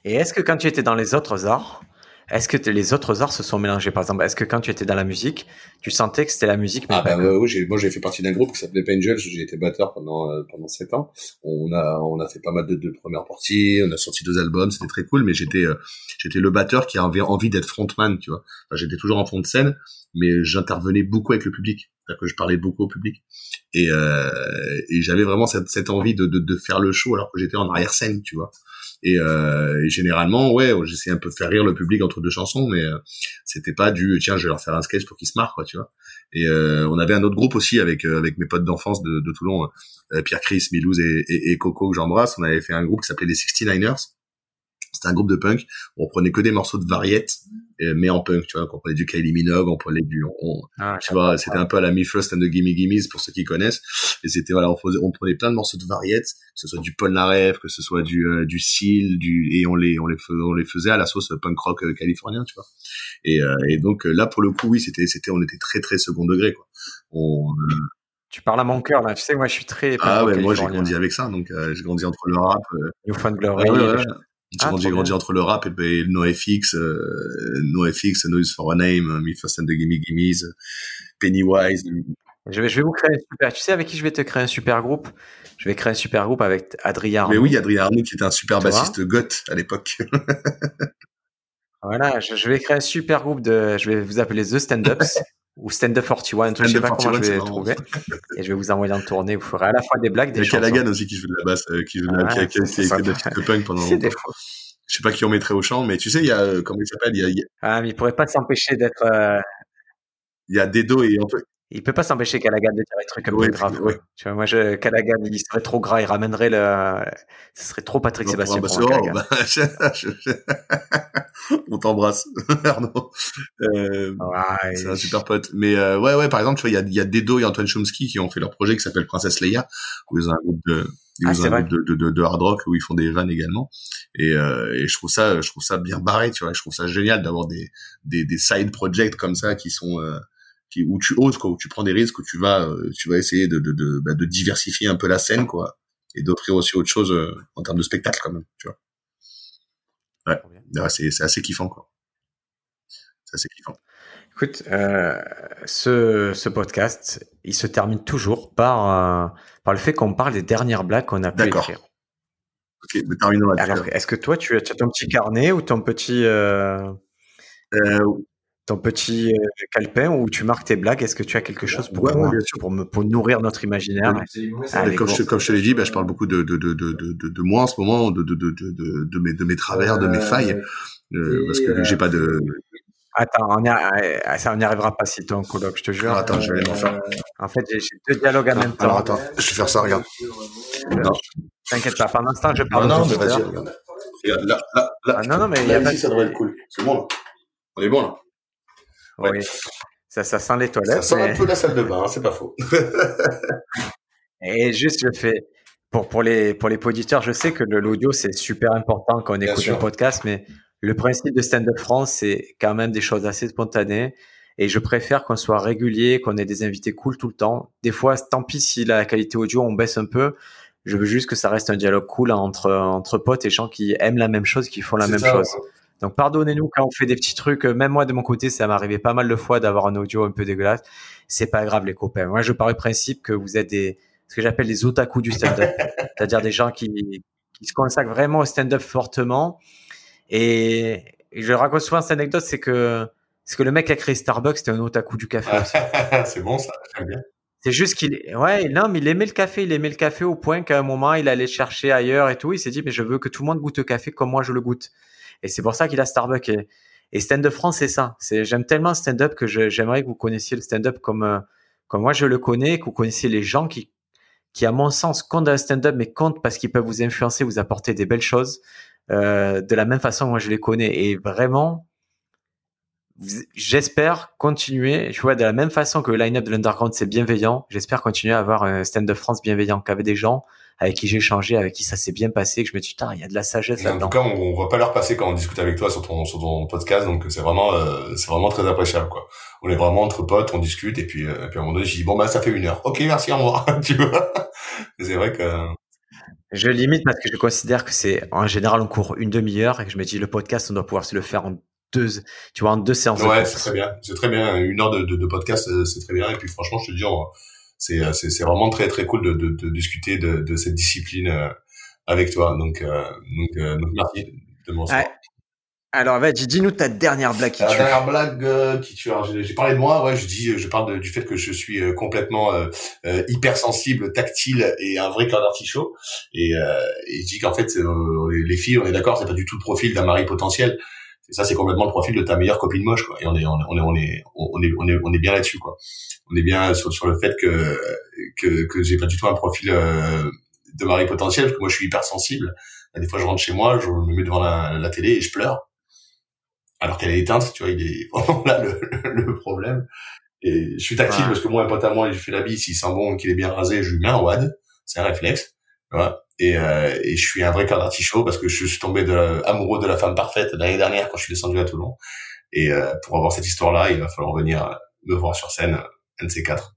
Et est-ce que quand tu étais dans les autres arts, est-ce que les autres arts se sont mélangés? Par exemple, est-ce que quand tu étais dans la musique, tu sentais que c'était la musique Ah bah oui, j'ai, moi j'ai fait partie d'un groupe qui s'appelait Angels, j'ai été batteur pendant euh, pendant sept ans. On a on a fait pas mal de, de premières parties, on a sorti deux albums, c'était très cool. Mais j'étais euh, j'étais le batteur qui avait envie d'être frontman, tu vois. Enfin, j'étais toujours en fond de scène, mais j'intervenais beaucoup avec le public, c'est-à-dire que je parlais beaucoup au public. Et, euh, et j'avais vraiment cette, cette envie de, de, de faire le show alors que j'étais en arrière scène, tu vois. Et, euh, et généralement, ouais, j'essayais un peu de faire rire le public entre deux chansons, mais euh, c'était pas du tiens, je vais leur faire un sketch pour qu'ils se marrent, quoi, tu vois. Et euh, on avait un autre groupe aussi avec avec mes potes d'enfance de, de Toulon, Pierre Chris, Milouz et, et, et, Coco que j'embrasse. On avait fait un groupe qui s'appelait les 69ers. C'était un groupe de punk. On prenait que des morceaux de variettes mais en punk, tu vois, on prenait du Kylie Minogue, on prenait du, on, ah, tu vois, c'était un peu à la Me First and the Gimme Gimmes pour ceux qui connaissent. Et c'était voilà, on, faisait, on prenait plein de morceaux de variettes, que ce soit du Paul Narev, que ce soit du euh, du Seal, du et on les on les faisait, on les faisait à la sauce punk rock euh, californien, tu vois. Et, euh, et donc là pour le coup, oui, c'était c'était on était très très second degré quoi. On, tu parles à mon cœur là, tu sais moi je suis très ah ouais moi j'ai grandi avec ça donc j'ai grandi entre le rap New Fun Glory ouais, ah, j'ai grandi, entre le rap et, le NoFX, euh, NoFX, Noise for a Name, Me First and the Gimme Gimmes, Pennywise. Je vais, je vais vous créer un super. Tu sais avec qui je vais te créer un super groupe? Je vais créer un super groupe avec Adrien. Mais oui, Adrien Arnaud qui était un super bassiste goth à l'époque. voilà, je, vais créer un super groupe de. Je vais vous appeler The Stand-Ups. *laughs* ou Stand Up 41, je sais pas comment je vais trouver. *laughs* et je vais vous envoyer en tournée. Vous ferez à la fois des blagues, des Il y a Callaghan aussi qui joue de la basse, euh, qui joue de la, ah, qui, qui, qui, de punk pendant *laughs* longtemps. Je sais pas qui on mettrait au chant, mais tu sais, il y a, euh, comment il s'appelle, il y a, Ah, mais il pourrait pas s'empêcher d'être, euh, Il y a Dedo et Antoine, il peut pas s'empêcher Callaghan de dire des trucs un peu graves. Tu vois, moi, je, Callaghan, il serait trop gras, il ramènerait le, ce serait trop Patrick Sébastien pour bah, *laughs* *laughs* On t'embrasse, *laughs* Arnaud. Euh, ouais, c'est un super pote. Mais euh, ouais, ouais, par exemple, tu vois, il y a, y a Dedo et Antoine Chomsky qui ont fait leur projet qui s'appelle Princesse Leia, où ils ont un groupe de, ah, ont un groupe de, de, de, hard rock où ils font des vannes également. Et, euh, et je trouve ça, je trouve ça bien barré, tu vois. Je trouve ça génial d'avoir des, des, des side projects comme ça qui sont euh, où tu oses quoi, où tu prends des risques, où tu vas, euh, tu vas essayer de de, de, bah, de diversifier un peu la scène quoi, et d'offrir aussi autre chose euh, en termes de spectacle quand même, tu vois. Ouais, c'est c'est assez kiffant quoi. C'est assez kiffant. Écoute, euh, ce, ce podcast, il se termine toujours par, par le fait qu'on parle des dernières blagues qu'on a pu écrire. Ok, mais terminons là. Alors, est-ce que toi, tu as, ton petit carnet ou ton petit... Euh... Euh, ton petit euh, calepin où tu marques tes blagues? Est-ce que tu as quelque chose pour, pour, me, pour nourrir notre imaginaire? Comme, je, comme, je, te l'ai dit, bah, je parle beaucoup de, de, de, de, de, moi en ce moment, de, mes, de mes travers, de mes failles, euh, parce que j'ai pas de... Attends, on n'y arrivera pas si ton coloc, je te jure. attends, je vais m'en faire. En fait, j'ai deux dialogues en même temps. Alors attends, je vais faire ça, regarde. T'inquiète pas, pendant ce temps, je parle. Non, non, mais vas-y, regarde. Regarde, là, là, là. Ah, non, non, mais il y a pas... ça devrait être cool. C'est bon, là. On est bon, là. Oui. Ça, ça sent les toilettes. Ça sent un peu la salle de bain, hein, c'est pas faux. *laughs* et juste le fait, pour, pour les, pour les auditeurs, je sais que l'audio, c'est super important quand on écoute un podcast, mais le principe de Stand Up France, c'est quand même des choses assez spontanées. Et je préfère qu'on soit régulier, qu'on ait des invités cool tout le temps. Des fois, tant pis si la qualité audio, on baisse un peu. Je veux juste que ça reste un dialogue cool entre, entre potes et gens qui aiment la même chose, qui font la même chose. Donc pardonnez-nous quand on fait des petits trucs. Euh, même moi de mon côté, ça m'arrivait pas mal de fois d'avoir un audio un peu dégueulasse. C'est pas grave les copains. Moi, je pars du principe que vous êtes des ce que j'appelle les otaku du stand-up, *laughs* c'est-à-dire des gens qui, qui se consacrent vraiment au stand-up fortement. Et, je raconte souvent cette anecdote, c'est que c'est que le mec qui a créé Starbucks, c'était un otaku du café. *laughs* c'est bon ça, bien. C'est juste qu'il, ouais, non, mais il aimait le café, il aimait le café au point qu'à un moment, il allait chercher ailleurs et tout. Il s'est dit, mais je veux que tout le monde goûte le café comme moi je le goûte. Et c'est pour ça qu'il a Starbucks. Et, et stand-up France, c'est ça. C'est, j'aime tellement stand-up que j'aimerais que vous connaissiez le stand-up comme, euh, comme moi je le connais, que vous connaissiez les gens qui, qui à mon sens comptent dans le stand-up, mais comptent parce qu'ils peuvent vous influencer, vous apporter des belles choses, euh, de la même façon que moi je les connais. Et vraiment, j'espère continuer, je vois, de la même façon que le line-up de l'Underground c'est bienveillant, j'espère continuer à avoir un stand-up France bienveillant, qu'avec des gens avec qui j'ai échangé, avec qui ça s'est bien passé, que je me dis, putain, il y a de la sagesse là-dedans. En tout cas, on, on voit pas l'heure passer quand on discute avec toi sur ton, sur ton podcast, donc c'est vraiment, euh, c'est vraiment très appréciable, quoi. On est vraiment entre potes, on discute, et puis, euh, puis à un moment donné, je dis, bon, bah, ça fait une heure. Ok, merci, au revoir, *laughs* tu vois. c'est vrai que... Je limite parce que je considère que c'est, en général, on court une demi-heure, et que je me dis, le podcast, on doit pouvoir se le faire en deux, tu vois, en deux séances. Ouais, c'est très bien. C'est très bien. Une heure de, de, de podcast, euh, c'est très bien. Et puis, franchement, je te dis, on, c'est c'est vraiment très très cool de, de, de discuter de, de, cette discipline euh, avec toi. Donc euh, donc, donc merci de mon ouais. Alors vas-y, dis-nous ta dernière blague qui La dernière blague qui tue. J'ai parlé de moi, ouais. Je dis, je parle du fait que je suis complètement euh, hypersensible, tactile et un vrai cœur d'artichaut. Et, et je dis qu'en fait, les filles, on est d'accord, c'est pas du tout le profil d'un mari potentiel ça c'est complètement le profil de ta meilleure copine moche quoi. Et on est on est on est on est on est on est, bien là-dessus quoi. On est bien sur, sur le fait que que que j'ai pas du tout un profil euh, de mari potentiel parce que moi je suis hypersensible. Des fois je rentre chez moi je me mets devant la, la télé et je pleure. Alors qu'elle est éteinte tu vois il est *laughs* vraiment là le, le, problème. Et je suis tactile parce que moi un pote à moi il fait la bise s'il sent bon qu'il est bien rasé je lui mets un wad c'est un réflexe voilà et, euh, et je suis un vrai cœur d'artichaut parce que je suis tombé de, amoureux de la femme parfaite l'année dernière quand je suis descendu à Toulon. Et euh, pour avoir cette histoire-là, il va falloir venir me voir sur scène, un de ces quatre.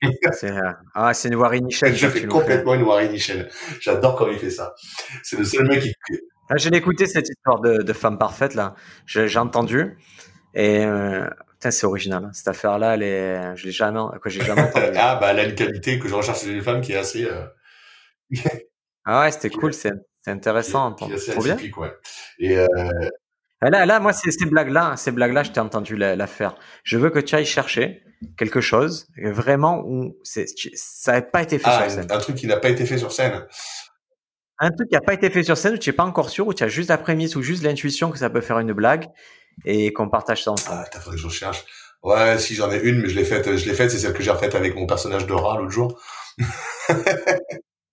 *laughs* c'est euh, ah, c'est une Warren Nichel. Je fais complètement une Warren Nichel. J'adore comment il fait ça. C'est le seul mec qui. Ah, j'ai écouté cette histoire de, de femme parfaite là. J'ai entendu et euh, c'est original. Hein. Cette affaire-là, elle est, je l'ai jamais, quoi, j'ai jamais *laughs* entendu. ah, bah, elle a une qualité que je recherche chez les femmes qui est assez, euh... ah ouais, c'était cool, c'est, intéressant. Qui, est Trop bien. Ouais. Et, euh... Là, là, moi, ces, ces blagues-là, ces blagues-là, je t'ai entendu la, la, faire. Je veux que tu ailles chercher quelque chose vraiment où c'est, ça n'a pas été fait ah, sur scène. Un truc qui n'a pas été fait sur scène. Un truc qui n'a pas été fait sur scène où tu n'es pas encore sûr, où tu as juste la prémisse ou juste l'intuition que ça peut faire une blague et qu'on partage ça ensemble. Ah, t'as faudrait que je recherche. Ouais, si j'en ai une, mais je l'ai faite, je l'ai faite, c'est celle que j'ai refaite avec mon personnage de rat l'autre jour. *laughs*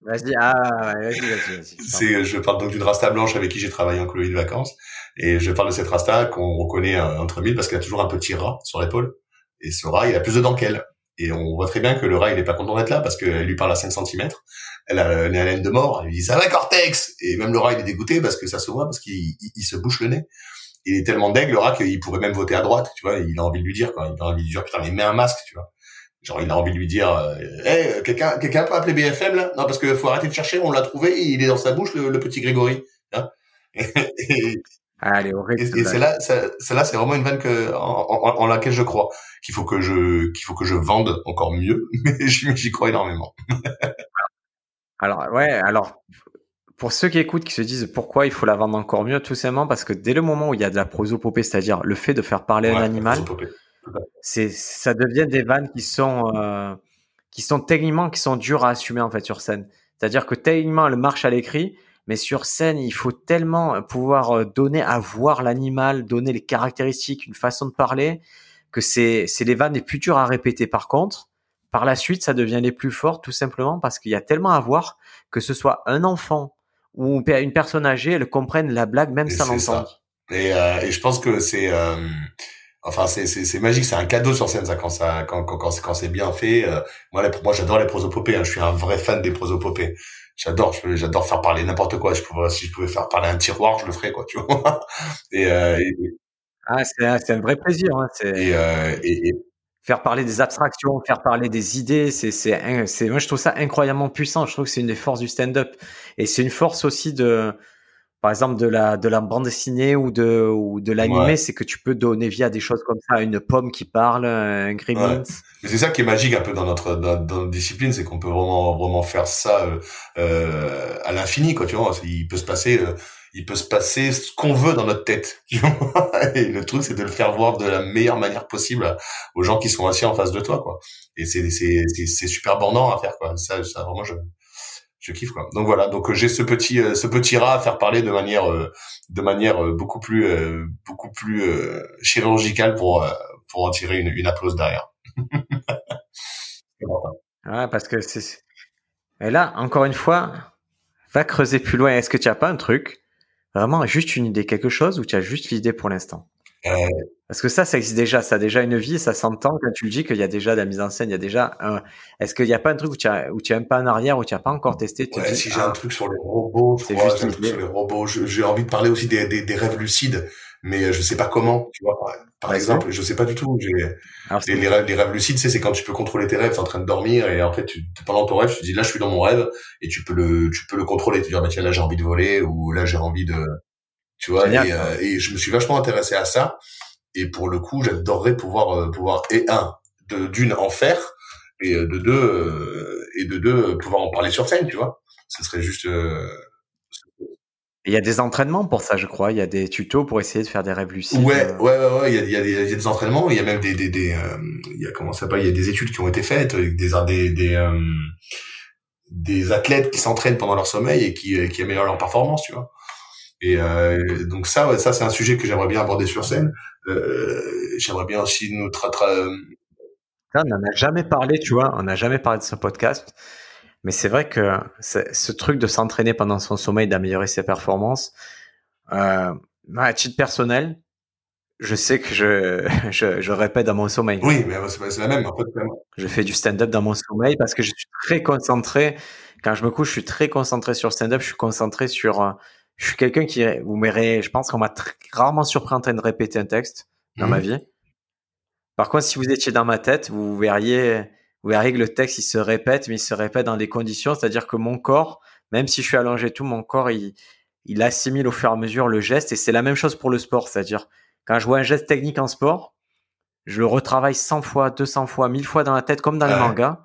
vas-y, ah, vas-y, vas-y, vas-y. C'est, je parle donc d'une rasta blanche avec qui j'ai travaillé en colonie de vacances. Et je parle de cette rasta qu'on reconnaît euh, entre mille parce qu'elle a toujours un petit rat sur l'épaule. Et ce rat, il a plus de dents qu'elle. Et on voit très bien que le rat, il est pas content d'être là parce qu'elle lui parle à 5 cm. Elle a une haleine de mort. Elle lui dit, ça va, Cortex! Et même le rat, il est dégoûté parce que ça se voit, parce qu'il il, se bouche le nez. Il est tellement deg, le rat, qu'il pourrait même voter à droite, tu vois. Il a envie de lui dire, quoi. Il a envie de lui dire, putain, mais mets un masque, tu vois. Genre, il a envie de lui dire, eh, quelqu'un, quelqu'un peut appeler BFM, là? Non, parce que faut arrêter de chercher, on l'a trouvé, il est dans sa bouche, le, petit Grégory. Hein? *laughs* Horrible. Et, et c'est là, celle-là, c'est vraiment une vanne que, en, en, en, laquelle je crois. Qu'il faut que je, qu'il faut que je vende encore mieux, *laughs* mais j'y crois énormément. *laughs* alors, ouais, alors, pour ceux qui écoutent, qui se disent pourquoi il faut la vendre encore mieux, tout simplement parce que dès le moment où il y a de la prosopopée, c'est-à-dire le fait de faire parler un animal, c'est, ça devient des vannes qui sont, euh, qui sont techniquement, qui sont dures à assumer, en fait, sur scène. C'est-à-dire que techniquement, elle marche à l'écrit, mais sur scène, il faut tellement pouvoir euh, donner à voir l'animal, donner les caractéristiques, une façon de parler, que c'est, c'est les vannes les plus dures à répéter. Par contre, par la suite, ça devient les plus fortes, tout simplement parce qu'il y a tellement à voir que ce soit un enfant ou une personne âgée, elle comprenne la blague même sans l'entendre. Et, euh, et je pense que c'est, euh, enfin c'est magique, c'est un cadeau sur scène ça quand ça quand quand quand, c'est bien fait. Euh, moi les, moi j'adore les prosopopées, hein, je suis un vrai fan des prosopopées. J'adore, j'adore faire parler n'importe quoi. Je pourrais, si je pouvais faire parler un tiroir, je le ferais quoi, tu vois. *laughs* Et, euh, et ah c'est c'est un vrai plaisir. Hein, et, euh, et, et faire parler des abstractions, faire parler des idées, c'est c'est c'est moi je trouve ça incroyablement puissant. Je trouve que c'est une des forces du stand-up et c'est une force aussi de par exemple de la de la bande dessinée ou de ou de l'animé, c'est que tu peux donner vie à des choses comme ça, une pomme qui parle, un gremlins. Mais c'est ça qui est magique un peu dans notre dans, notre discipline, c'est qu'on peut vraiment vraiment faire ça euh, euh à l'infini quoi, tu vois. Il peut se passer euh, il peut se passer ce qu'on veut dans notre tête. *laughs* Tu vois et le truc c'est de le faire voir de la meilleure manière possible aux gens qui sont assis en face de toi quoi. Et c'est c'est c'est super bandant à faire quoi. Ça ça vraiment je je kiffe quoi. Donc voilà, donc euh, j'ai ce petit euh, ce petit rat à faire parler de manière euh, de manière beaucoup plus beaucoup plus chirurgicale pour pour en tirer une une applause derrière. *laughs* ouais, parce que c'est et là encore une fois, va creuser plus loin. Est-ce que tu as pas un truc vraiment juste une idée quelque chose ou tu as juste l'idée pour l'instant? Parce que ça, ça existe déjà, ça a déjà une vie, ça s'entend quand tu le dis qu'il y a déjà de la mise en scène, il y a déjà un... Est-ce qu'il n'y a pas un truc où tu as, où tu as un pas en arrière, où tu n'as pas encore testé ouais, Si j'ai un ah, truc sur les robots, c'est juste un truc sur les robots. J'ai envie de parler aussi des, des, des, rêves lucides, mais je sais pas comment, tu vois. Par, exemple, je sais pas du tout. Les, les, rêves, les rêves lucides, c'est quand tu peux contrôler tes rêves, es en train de dormir et en fait, tu, pendant ton rêve, tu te dis là, je suis dans mon rêve et tu peux le, tu peux le contrôler. Tu te dis bah tiens là, j'ai envie de voler ou là, j'ai envie de, tu vois. et, euh, et je me suis vachement intéressé à ça. Et pour le coup, j'adorerais pouvoir euh, pouvoir et un de d'une en faire et euh, de deux euh, et de deux pouvoir en parler sur scène, tu vois. Ce serait juste. Il y a des entraînements pour ça, je crois. Il y a des tutos pour essayer de faire des rêves lucides. Ouais, ouais, ouais, ouais. Il y a, il y a, des, il y a des entraînements. Il y a même des, des, des il y a comment ça s'appelle Il y a des études qui ont été faites, des, des, des, des athlètes qui s'entraînent pendant leur sommeil et qui, qui améliorent leur performance, tu vois. Et euh, donc ça, ça c'est un sujet que j'aimerais bien aborder sur scène. Euh, j'aimerais bien aussi nous traiter. on n'en a jamais parlé, tu vois. On n'a jamais parlé de ce podcast. Mais c'est vrai que ce truc de s'entraîner pendant son sommeil, d'améliorer ses performances, euh, à titre personnel, je sais que je, *laughs* je, je répète dans mon sommeil. Oui, mais c'est la même. En fait, je fais du stand-up dans mon sommeil parce que je suis très concentré. Quand je me couche, je suis très concentré sur stand-up. Je suis concentré sur euh, je suis quelqu'un qui, vous m'aurez, je pense qu'on m'a rarement surpris en train de répéter un texte dans ma mhm. vie. Par contre, si vous étiez dans ma tête, vous verriez, vous verriez que le texte, il se répète, mais il se répète dans des conditions, c'est-à-dire que mon corps, même si je suis allongé tout, mon corps, il, il assimile au fur et à mesure le geste, et c'est la même chose pour le sport, c'est-à-dire, quand je vois un geste technique en sport, je le retravaille 100 fois, 200 fois, 1000 fois dans la tête, comme dans les mangas,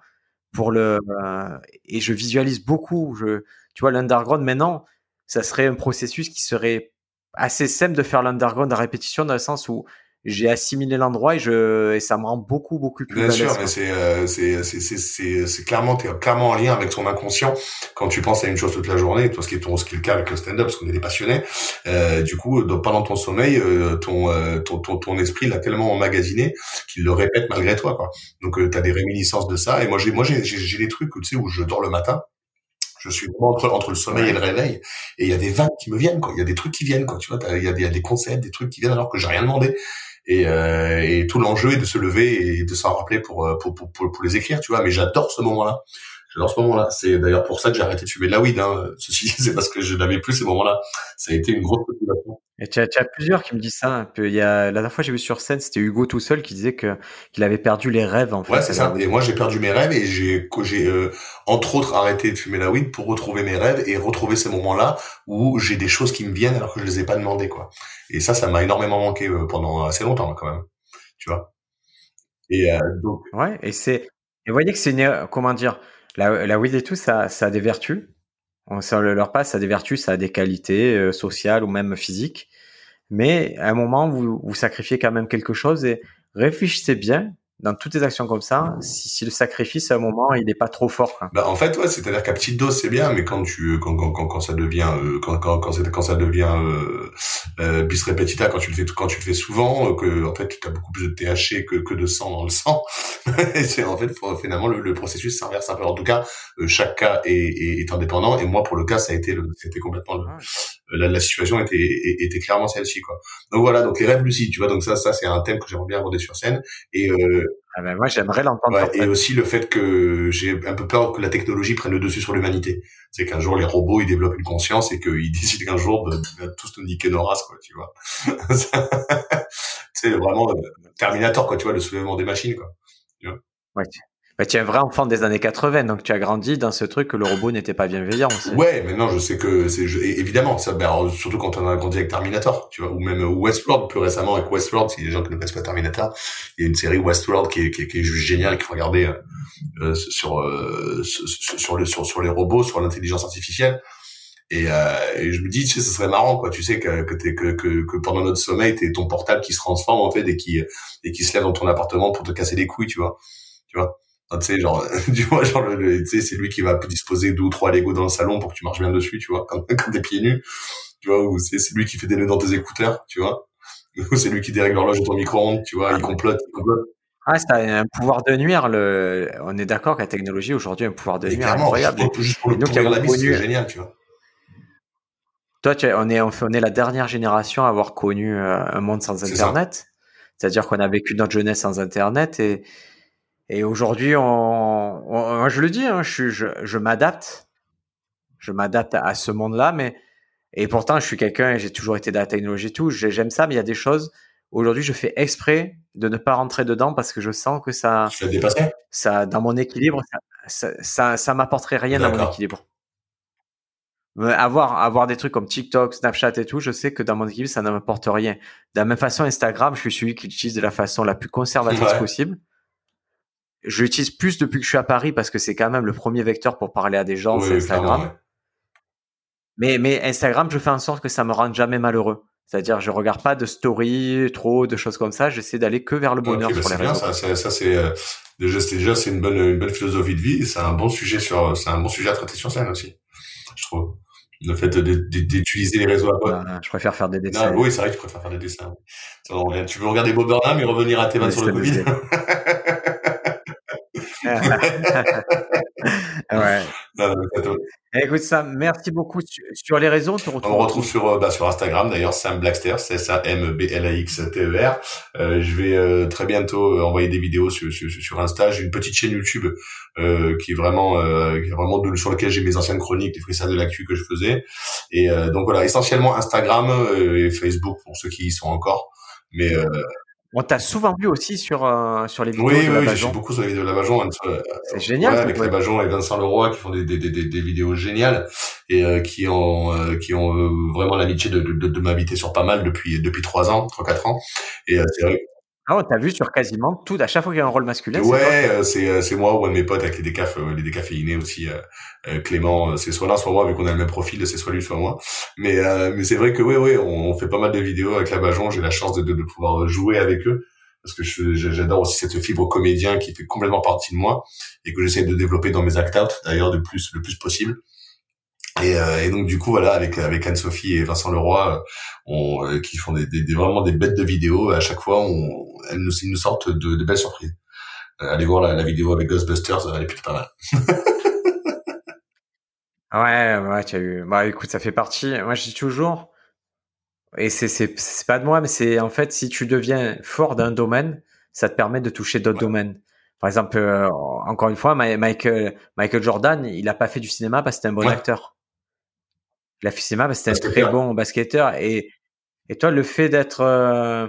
pour le euh, et je visualise beaucoup. Je, tu vois, l'underground maintenant, ça serait un processus qui serait assez simple de faire l'underground à répétition dans le sens où j'ai assimilé l'endroit et je et ça me rend beaucoup beaucoup plus bien sûr mais c'est euh, c'est c'est c'est clairement t'es clairement en lien avec ton inconscient. Quand tu penses à une chose toute la journée toi ce qui est ton ce qui est le cas avec le stand-up parce qu'on est des passionnés euh, du coup pendant ton sommeil euh, ton, euh, ton, ton ton esprit l'a tellement emmagasiné qu'il le répète malgré toi quoi. Donc tu as des réminiscences de ça. Et moi j'ai moi j'ai j'ai des trucs tu sais où je dors le matin je suis vraiment entre, entre le sommeil et le réveil et il y a des vannes qui me viennent quoi il y a des trucs qui viennent quoi tu vois il y, a des, y a des concepts des trucs qui viennent alors que j'ai rien demandé et, euh, et tout l'enjeu est de se lever et de s'en rappeler pour, euh, pour, pour, pour, pour les écrire, tu vois. Mais j'adore ce moment-là. J'adore ce moment-là. C'est d'ailleurs pour ça que j'ai arrêté de fumer de la weed. Hein. Ceci, *laughs* c'est parce que je n'avais plus ces moments-là. Ça a été une grosse motivation. Et tu as, tu as, plusieurs qui me disent ça. Un peu. Il y a, la dernière fois, j'ai vu sur scène, c'était Hugo tout seul qui disait que qu'il avait perdu les rêves. En fait, ouais, c'est ça. Et moi, j'ai perdu mes rêves et j'ai, j'ai euh, entre autres arrêté de fumer la weed pour retrouver mes rêves et retrouver ces moments-là où j'ai des choses qui me viennent alors que je les ai pas demandées, quoi. Et ça, ça m'a énormément manqué euh, pendant assez longtemps, quand même. Tu vois? Et euh, donc. Ouais. Et c'est. Et vous voyez que c'est une, comment dire, la, la weed et tout, ça, ça a des vertus. Ça leur passe, ça a des vertus, ça a des qualités euh, sociales ou même physiques. Mais à un moment, vous, vous sacrifiez quand même quelque chose et réfléchissez bien dans toutes les actions comme ça, si, si le sacrifice à un moment il n'est pas trop fort. Quoi. Bah en fait ouais, c'est-à-dire qu'à petite dose c'est bien, mais quand tu quand quand quand, quand ça devient euh, quand quand quand, quand ça devient euh, euh, bis repetita quand tu le fais quand tu le fais souvent euh, que en fait tu as beaucoup plus de THC que que de sang dans le sang. *laughs* c'est en fait finalement le, le, processus s'inverse un peu. En tout cas, euh, chaque cas est, est, est, indépendant et moi pour le cas ça a été le c'était complètement le, la, la, situation était était clairement celle-ci quoi. Donc voilà, donc les rêves lucides, tu vois, donc ça ça c'est un thème que j'aimerais bien aborder sur scène et euh, ah ben moi j'aimerais l'entendre. Ouais, et aussi le fait que j'ai un peu peur que la technologie prenne le dessus sur l'humanité. C'est qu'un jour les robots ils développent une conscience et qu'ils *laughs* décident qu'un jour de, de, tous nous niquer nos races quoi, tu vois. *laughs* c'est vraiment euh, Terminator quoi, tu vois, le soulèvement des machines quoi. Tu vois ouais. Bah, tu es un vrai enfant des années 80, donc tu as grandi dans ce truc que le robot n'était pas bienveillant. Ouais, mais non, je sais que c'est évidemment ça. Ben, surtout quand on a grandi avec Terminator, tu vois, ou même Westworld plus récemment avec Westworld. Si les gens qui ne connaissent pas Terminator, il y a une série Westworld qui est, qui est, qui est juste géniale, qu'il faut regarder euh, sur, euh, sur, le, sur sur les robots, sur l'intelligence artificielle. Et, euh, et, je me dis, tu sais, ce serait marrant, quoi. Tu sais que que, que, que, que pendant notre sommeil, t'es ton portable qui se transforme en fait et qui et qui se lève dans ton appartement pour te casser les couilles, tu vois. Tu vois? Tu sais genre *laughs* tu vois genre le, tu sais c'est lui qui va disposer deux ou trois Lego dans le salon pour que tu marches bien dessus tu vois *laughs* quand, quand t'es pieds nus tu vois ou c'est lui qui fait des nœuds dans tes écouteurs tu vois *laughs* ou c'est lui qui dérègle l'horloge de ton micro-ondes tu vois il complote il complote ah, c'est un pouvoir de nuire. Le... On est d'accord que la technologie aujourd'hui a un pouvoir de nuire incroyable. Juste pour, la vie, c'est génial, tu vois. Toi, tu on est, on est la dernière génération à avoir connu euh, un monde sans Internet. C'est-à-dire qu'on a vécu notre jeunesse sans Internet et, et aujourd'hui, on, on, je le dis, hein, je, je, je m'adapte, je m'adapte à ce monde-là, mais et pourtant, je suis quelqu'un, j'ai toujours été dans la technologie et tout, j'aime ça, mais il y a des choses. Aujourd'hui, je fais exprès de ne pas rentrer dedans parce que je sens que ça, ça, dans mon équilibre, ça, ça, ça, m'apporterait rien dans mon équilibre. Avoir, avoir des trucs comme TikTok, Snapchat et tout, je sais que dans mon équilibre, ça ne m'apporte rien. De la même façon, Instagram, je suis celui qui l'utilise de la façon la plus conservatrice ouais. possible je l'utilise plus depuis que je suis à Paris parce que c'est quand même le premier vecteur pour parler à des gens, oui, c'est Instagram. Mais, mais Instagram, je fais en sorte que ça me rende jamais malheureux. C'est-à-dire, je regarde pas de story, trop de choses comme ça. J'essaie d'aller que vers le bonheur okay, sur bah les réseaux. Bien, ça, ça c'est euh, déjà, c'est déjà c'est une bonne, une bonne philosophie de vie. C'est un bon sujet sur, c'est un bon sujet à traiter sur scène aussi. Je trouve le fait d'utiliser les réseaux à. Ah, je préfère faire des dessins. Non, oui, c'est vrai que je préfère faire des dessins. Tu veux regarder Bob Burnham et revenir à tes vannes sur le Covid? *laughs* ouais. *laughs* Non, non, Écoute ça, merci beaucoup. Sur les réseaux, on retrouve. On retrouve sur bah, sur Instagram d'ailleurs Sam Blackster, c'est S A M B L A X T E R. Euh, je vais euh, très bientôt envoyer des vidéos sur sur, sur Insta. J'ai une petite chaîne YouTube euh, qui est vraiment euh, qui est vraiment de, sur laquelle j'ai mes anciennes chroniques, les freestyles de l'actu que je faisais. Et euh, donc voilà, essentiellement Instagram et Facebook pour ceux qui y sont encore. Mais on t'a souvent vu aussi sur euh, sur les vidéos oui, de oui, la Oui, j'ai beaucoup sur les vidéos de la Bajon. Euh, c'est génial. Ouais, avec la Bajon et Vincent Leroy qui font des, des, des, des vidéos géniales et euh, qui ont euh, qui ont euh, vraiment l'amitié de, de, de, m'inviter sur pas mal depuis depuis trois ans, trois quatre ans. Et c'est vrai. Ah, on t'a vu sur quasiment tout, à chaque fois qu'il y a un rôle masculin. Ouais, euh, c'est euh, c'est moi ou un de mes potes avec les décaf, euh, les décaféinés aussi. Clément, c'est soit l'un, soit moi, vu qu'on a le même profil, c'est soit lui, soit moi. Mais mais c'est vrai que ouais, ouais, on, fait pas mal de vidéos avec la Bajon. J'ai la chance de, de, pouvoir jouer avec eux parce que j'adore aussi cette fibre comédien qui fait complètement partie de moi et que j'essaie de développer dans mes act out d'ailleurs de plus le plus possible. Et, euh, et, donc du coup voilà avec avec Anne-Sophie et Vincent Leroy euh, on, euh, qui font des, des, vraiment des bêtes de vidéos à chaque fois on, elles nous, ils nous sortent de, de belles surprises. Allez voir la, la, vidéo avec Ghostbusters elle est plutôt pas mal ouais ouais tu as eu bah écoute ça fait partie. Moi je dis toujours et c'est c'est c'est pas de moi mais c'est en fait si tu deviens fort d'un domaine ça te permet de toucher d'autres domaines. Par exemple, encore une fois, Michael, Michael Jordan, il a pas fait du cinéma parce que c'était un bon acteur la FICMA, c'était un très bon basketteur. Et, et toi, le fait d'être euh,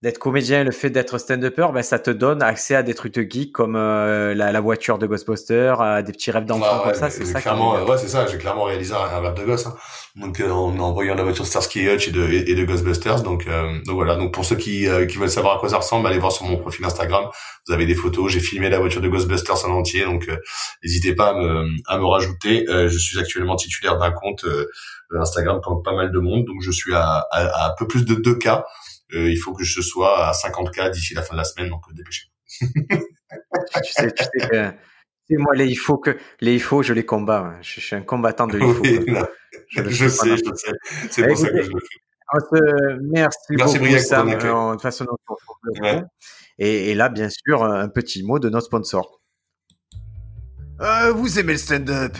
d'être comédien, le fait d'être stand-upper, ben, ça te donne accès à des trucs de geek comme euh, la, la, voiture de Ghostbusters, à des petits rêves d'enfant comme ça. C'est ça. Clairement, ouais, c'est ça. J'ai clairement réalisé un, rêve de gosse. Hein. Donc, euh, en, en, voyant la voiture Starsky Hutch et de, et de Ghostbusters. Donc, donc voilà. Donc, pour ceux qui, qui veulent savoir à quoi ça ressemble, allez voir sur mon profil Instagram. Vous avez des photos. J'ai filmé la voiture de Ghostbusters en entier. Donc, n'hésitez pas à me, à me rajouter. je suis actuellement titulaire d'un compte Instagram comme pas mal de monde. Donc, je suis à, à, à un peu plus de 2 k euh, il faut que je sois à 50K d'ici la fin de la semaine, donc euh, dépêchez-vous. tu sais, tu sais que moi, les il faut que les il faut, je les combats. Je, suis un combattant de il faut. je, sais, je sais. C'est pour ça que je le fais. merci, merci beaucoup, Sam. De toute façon, ouais. et, et, là, bien sûr, un petit mot de notre sponsor. Euh, vous aimez le stand-up?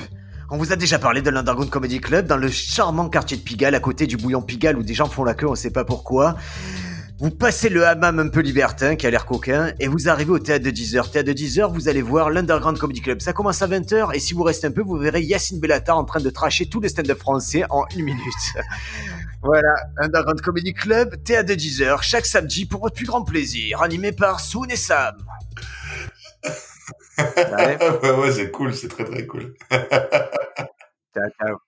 On vous a déjà parlé de l'Underground Comedy Club dans le charmant quartier de Pigalle, à côté du bouillon Pigalle où des gens font la queue, on sait pas pourquoi. Vous passez le hammam un peu libertin qui a l'air coquin et vous arrivez au théâtre de 10h. Théâtre de 10h, vous allez voir l'Underground Comedy Club. Ça commence à 20h et si vous restez un peu, vous verrez Yacine Bellata en train de tracher tout le stand-up français en une minute. *laughs* voilà, Underground Comedy Club, théâtre de 10h, chaque samedi pour votre plus grand plaisir, animé par Soon et Sam. *laughs* ouais, ouais, c'est cool, c'est très très cool. *laughs* ciao, ciao.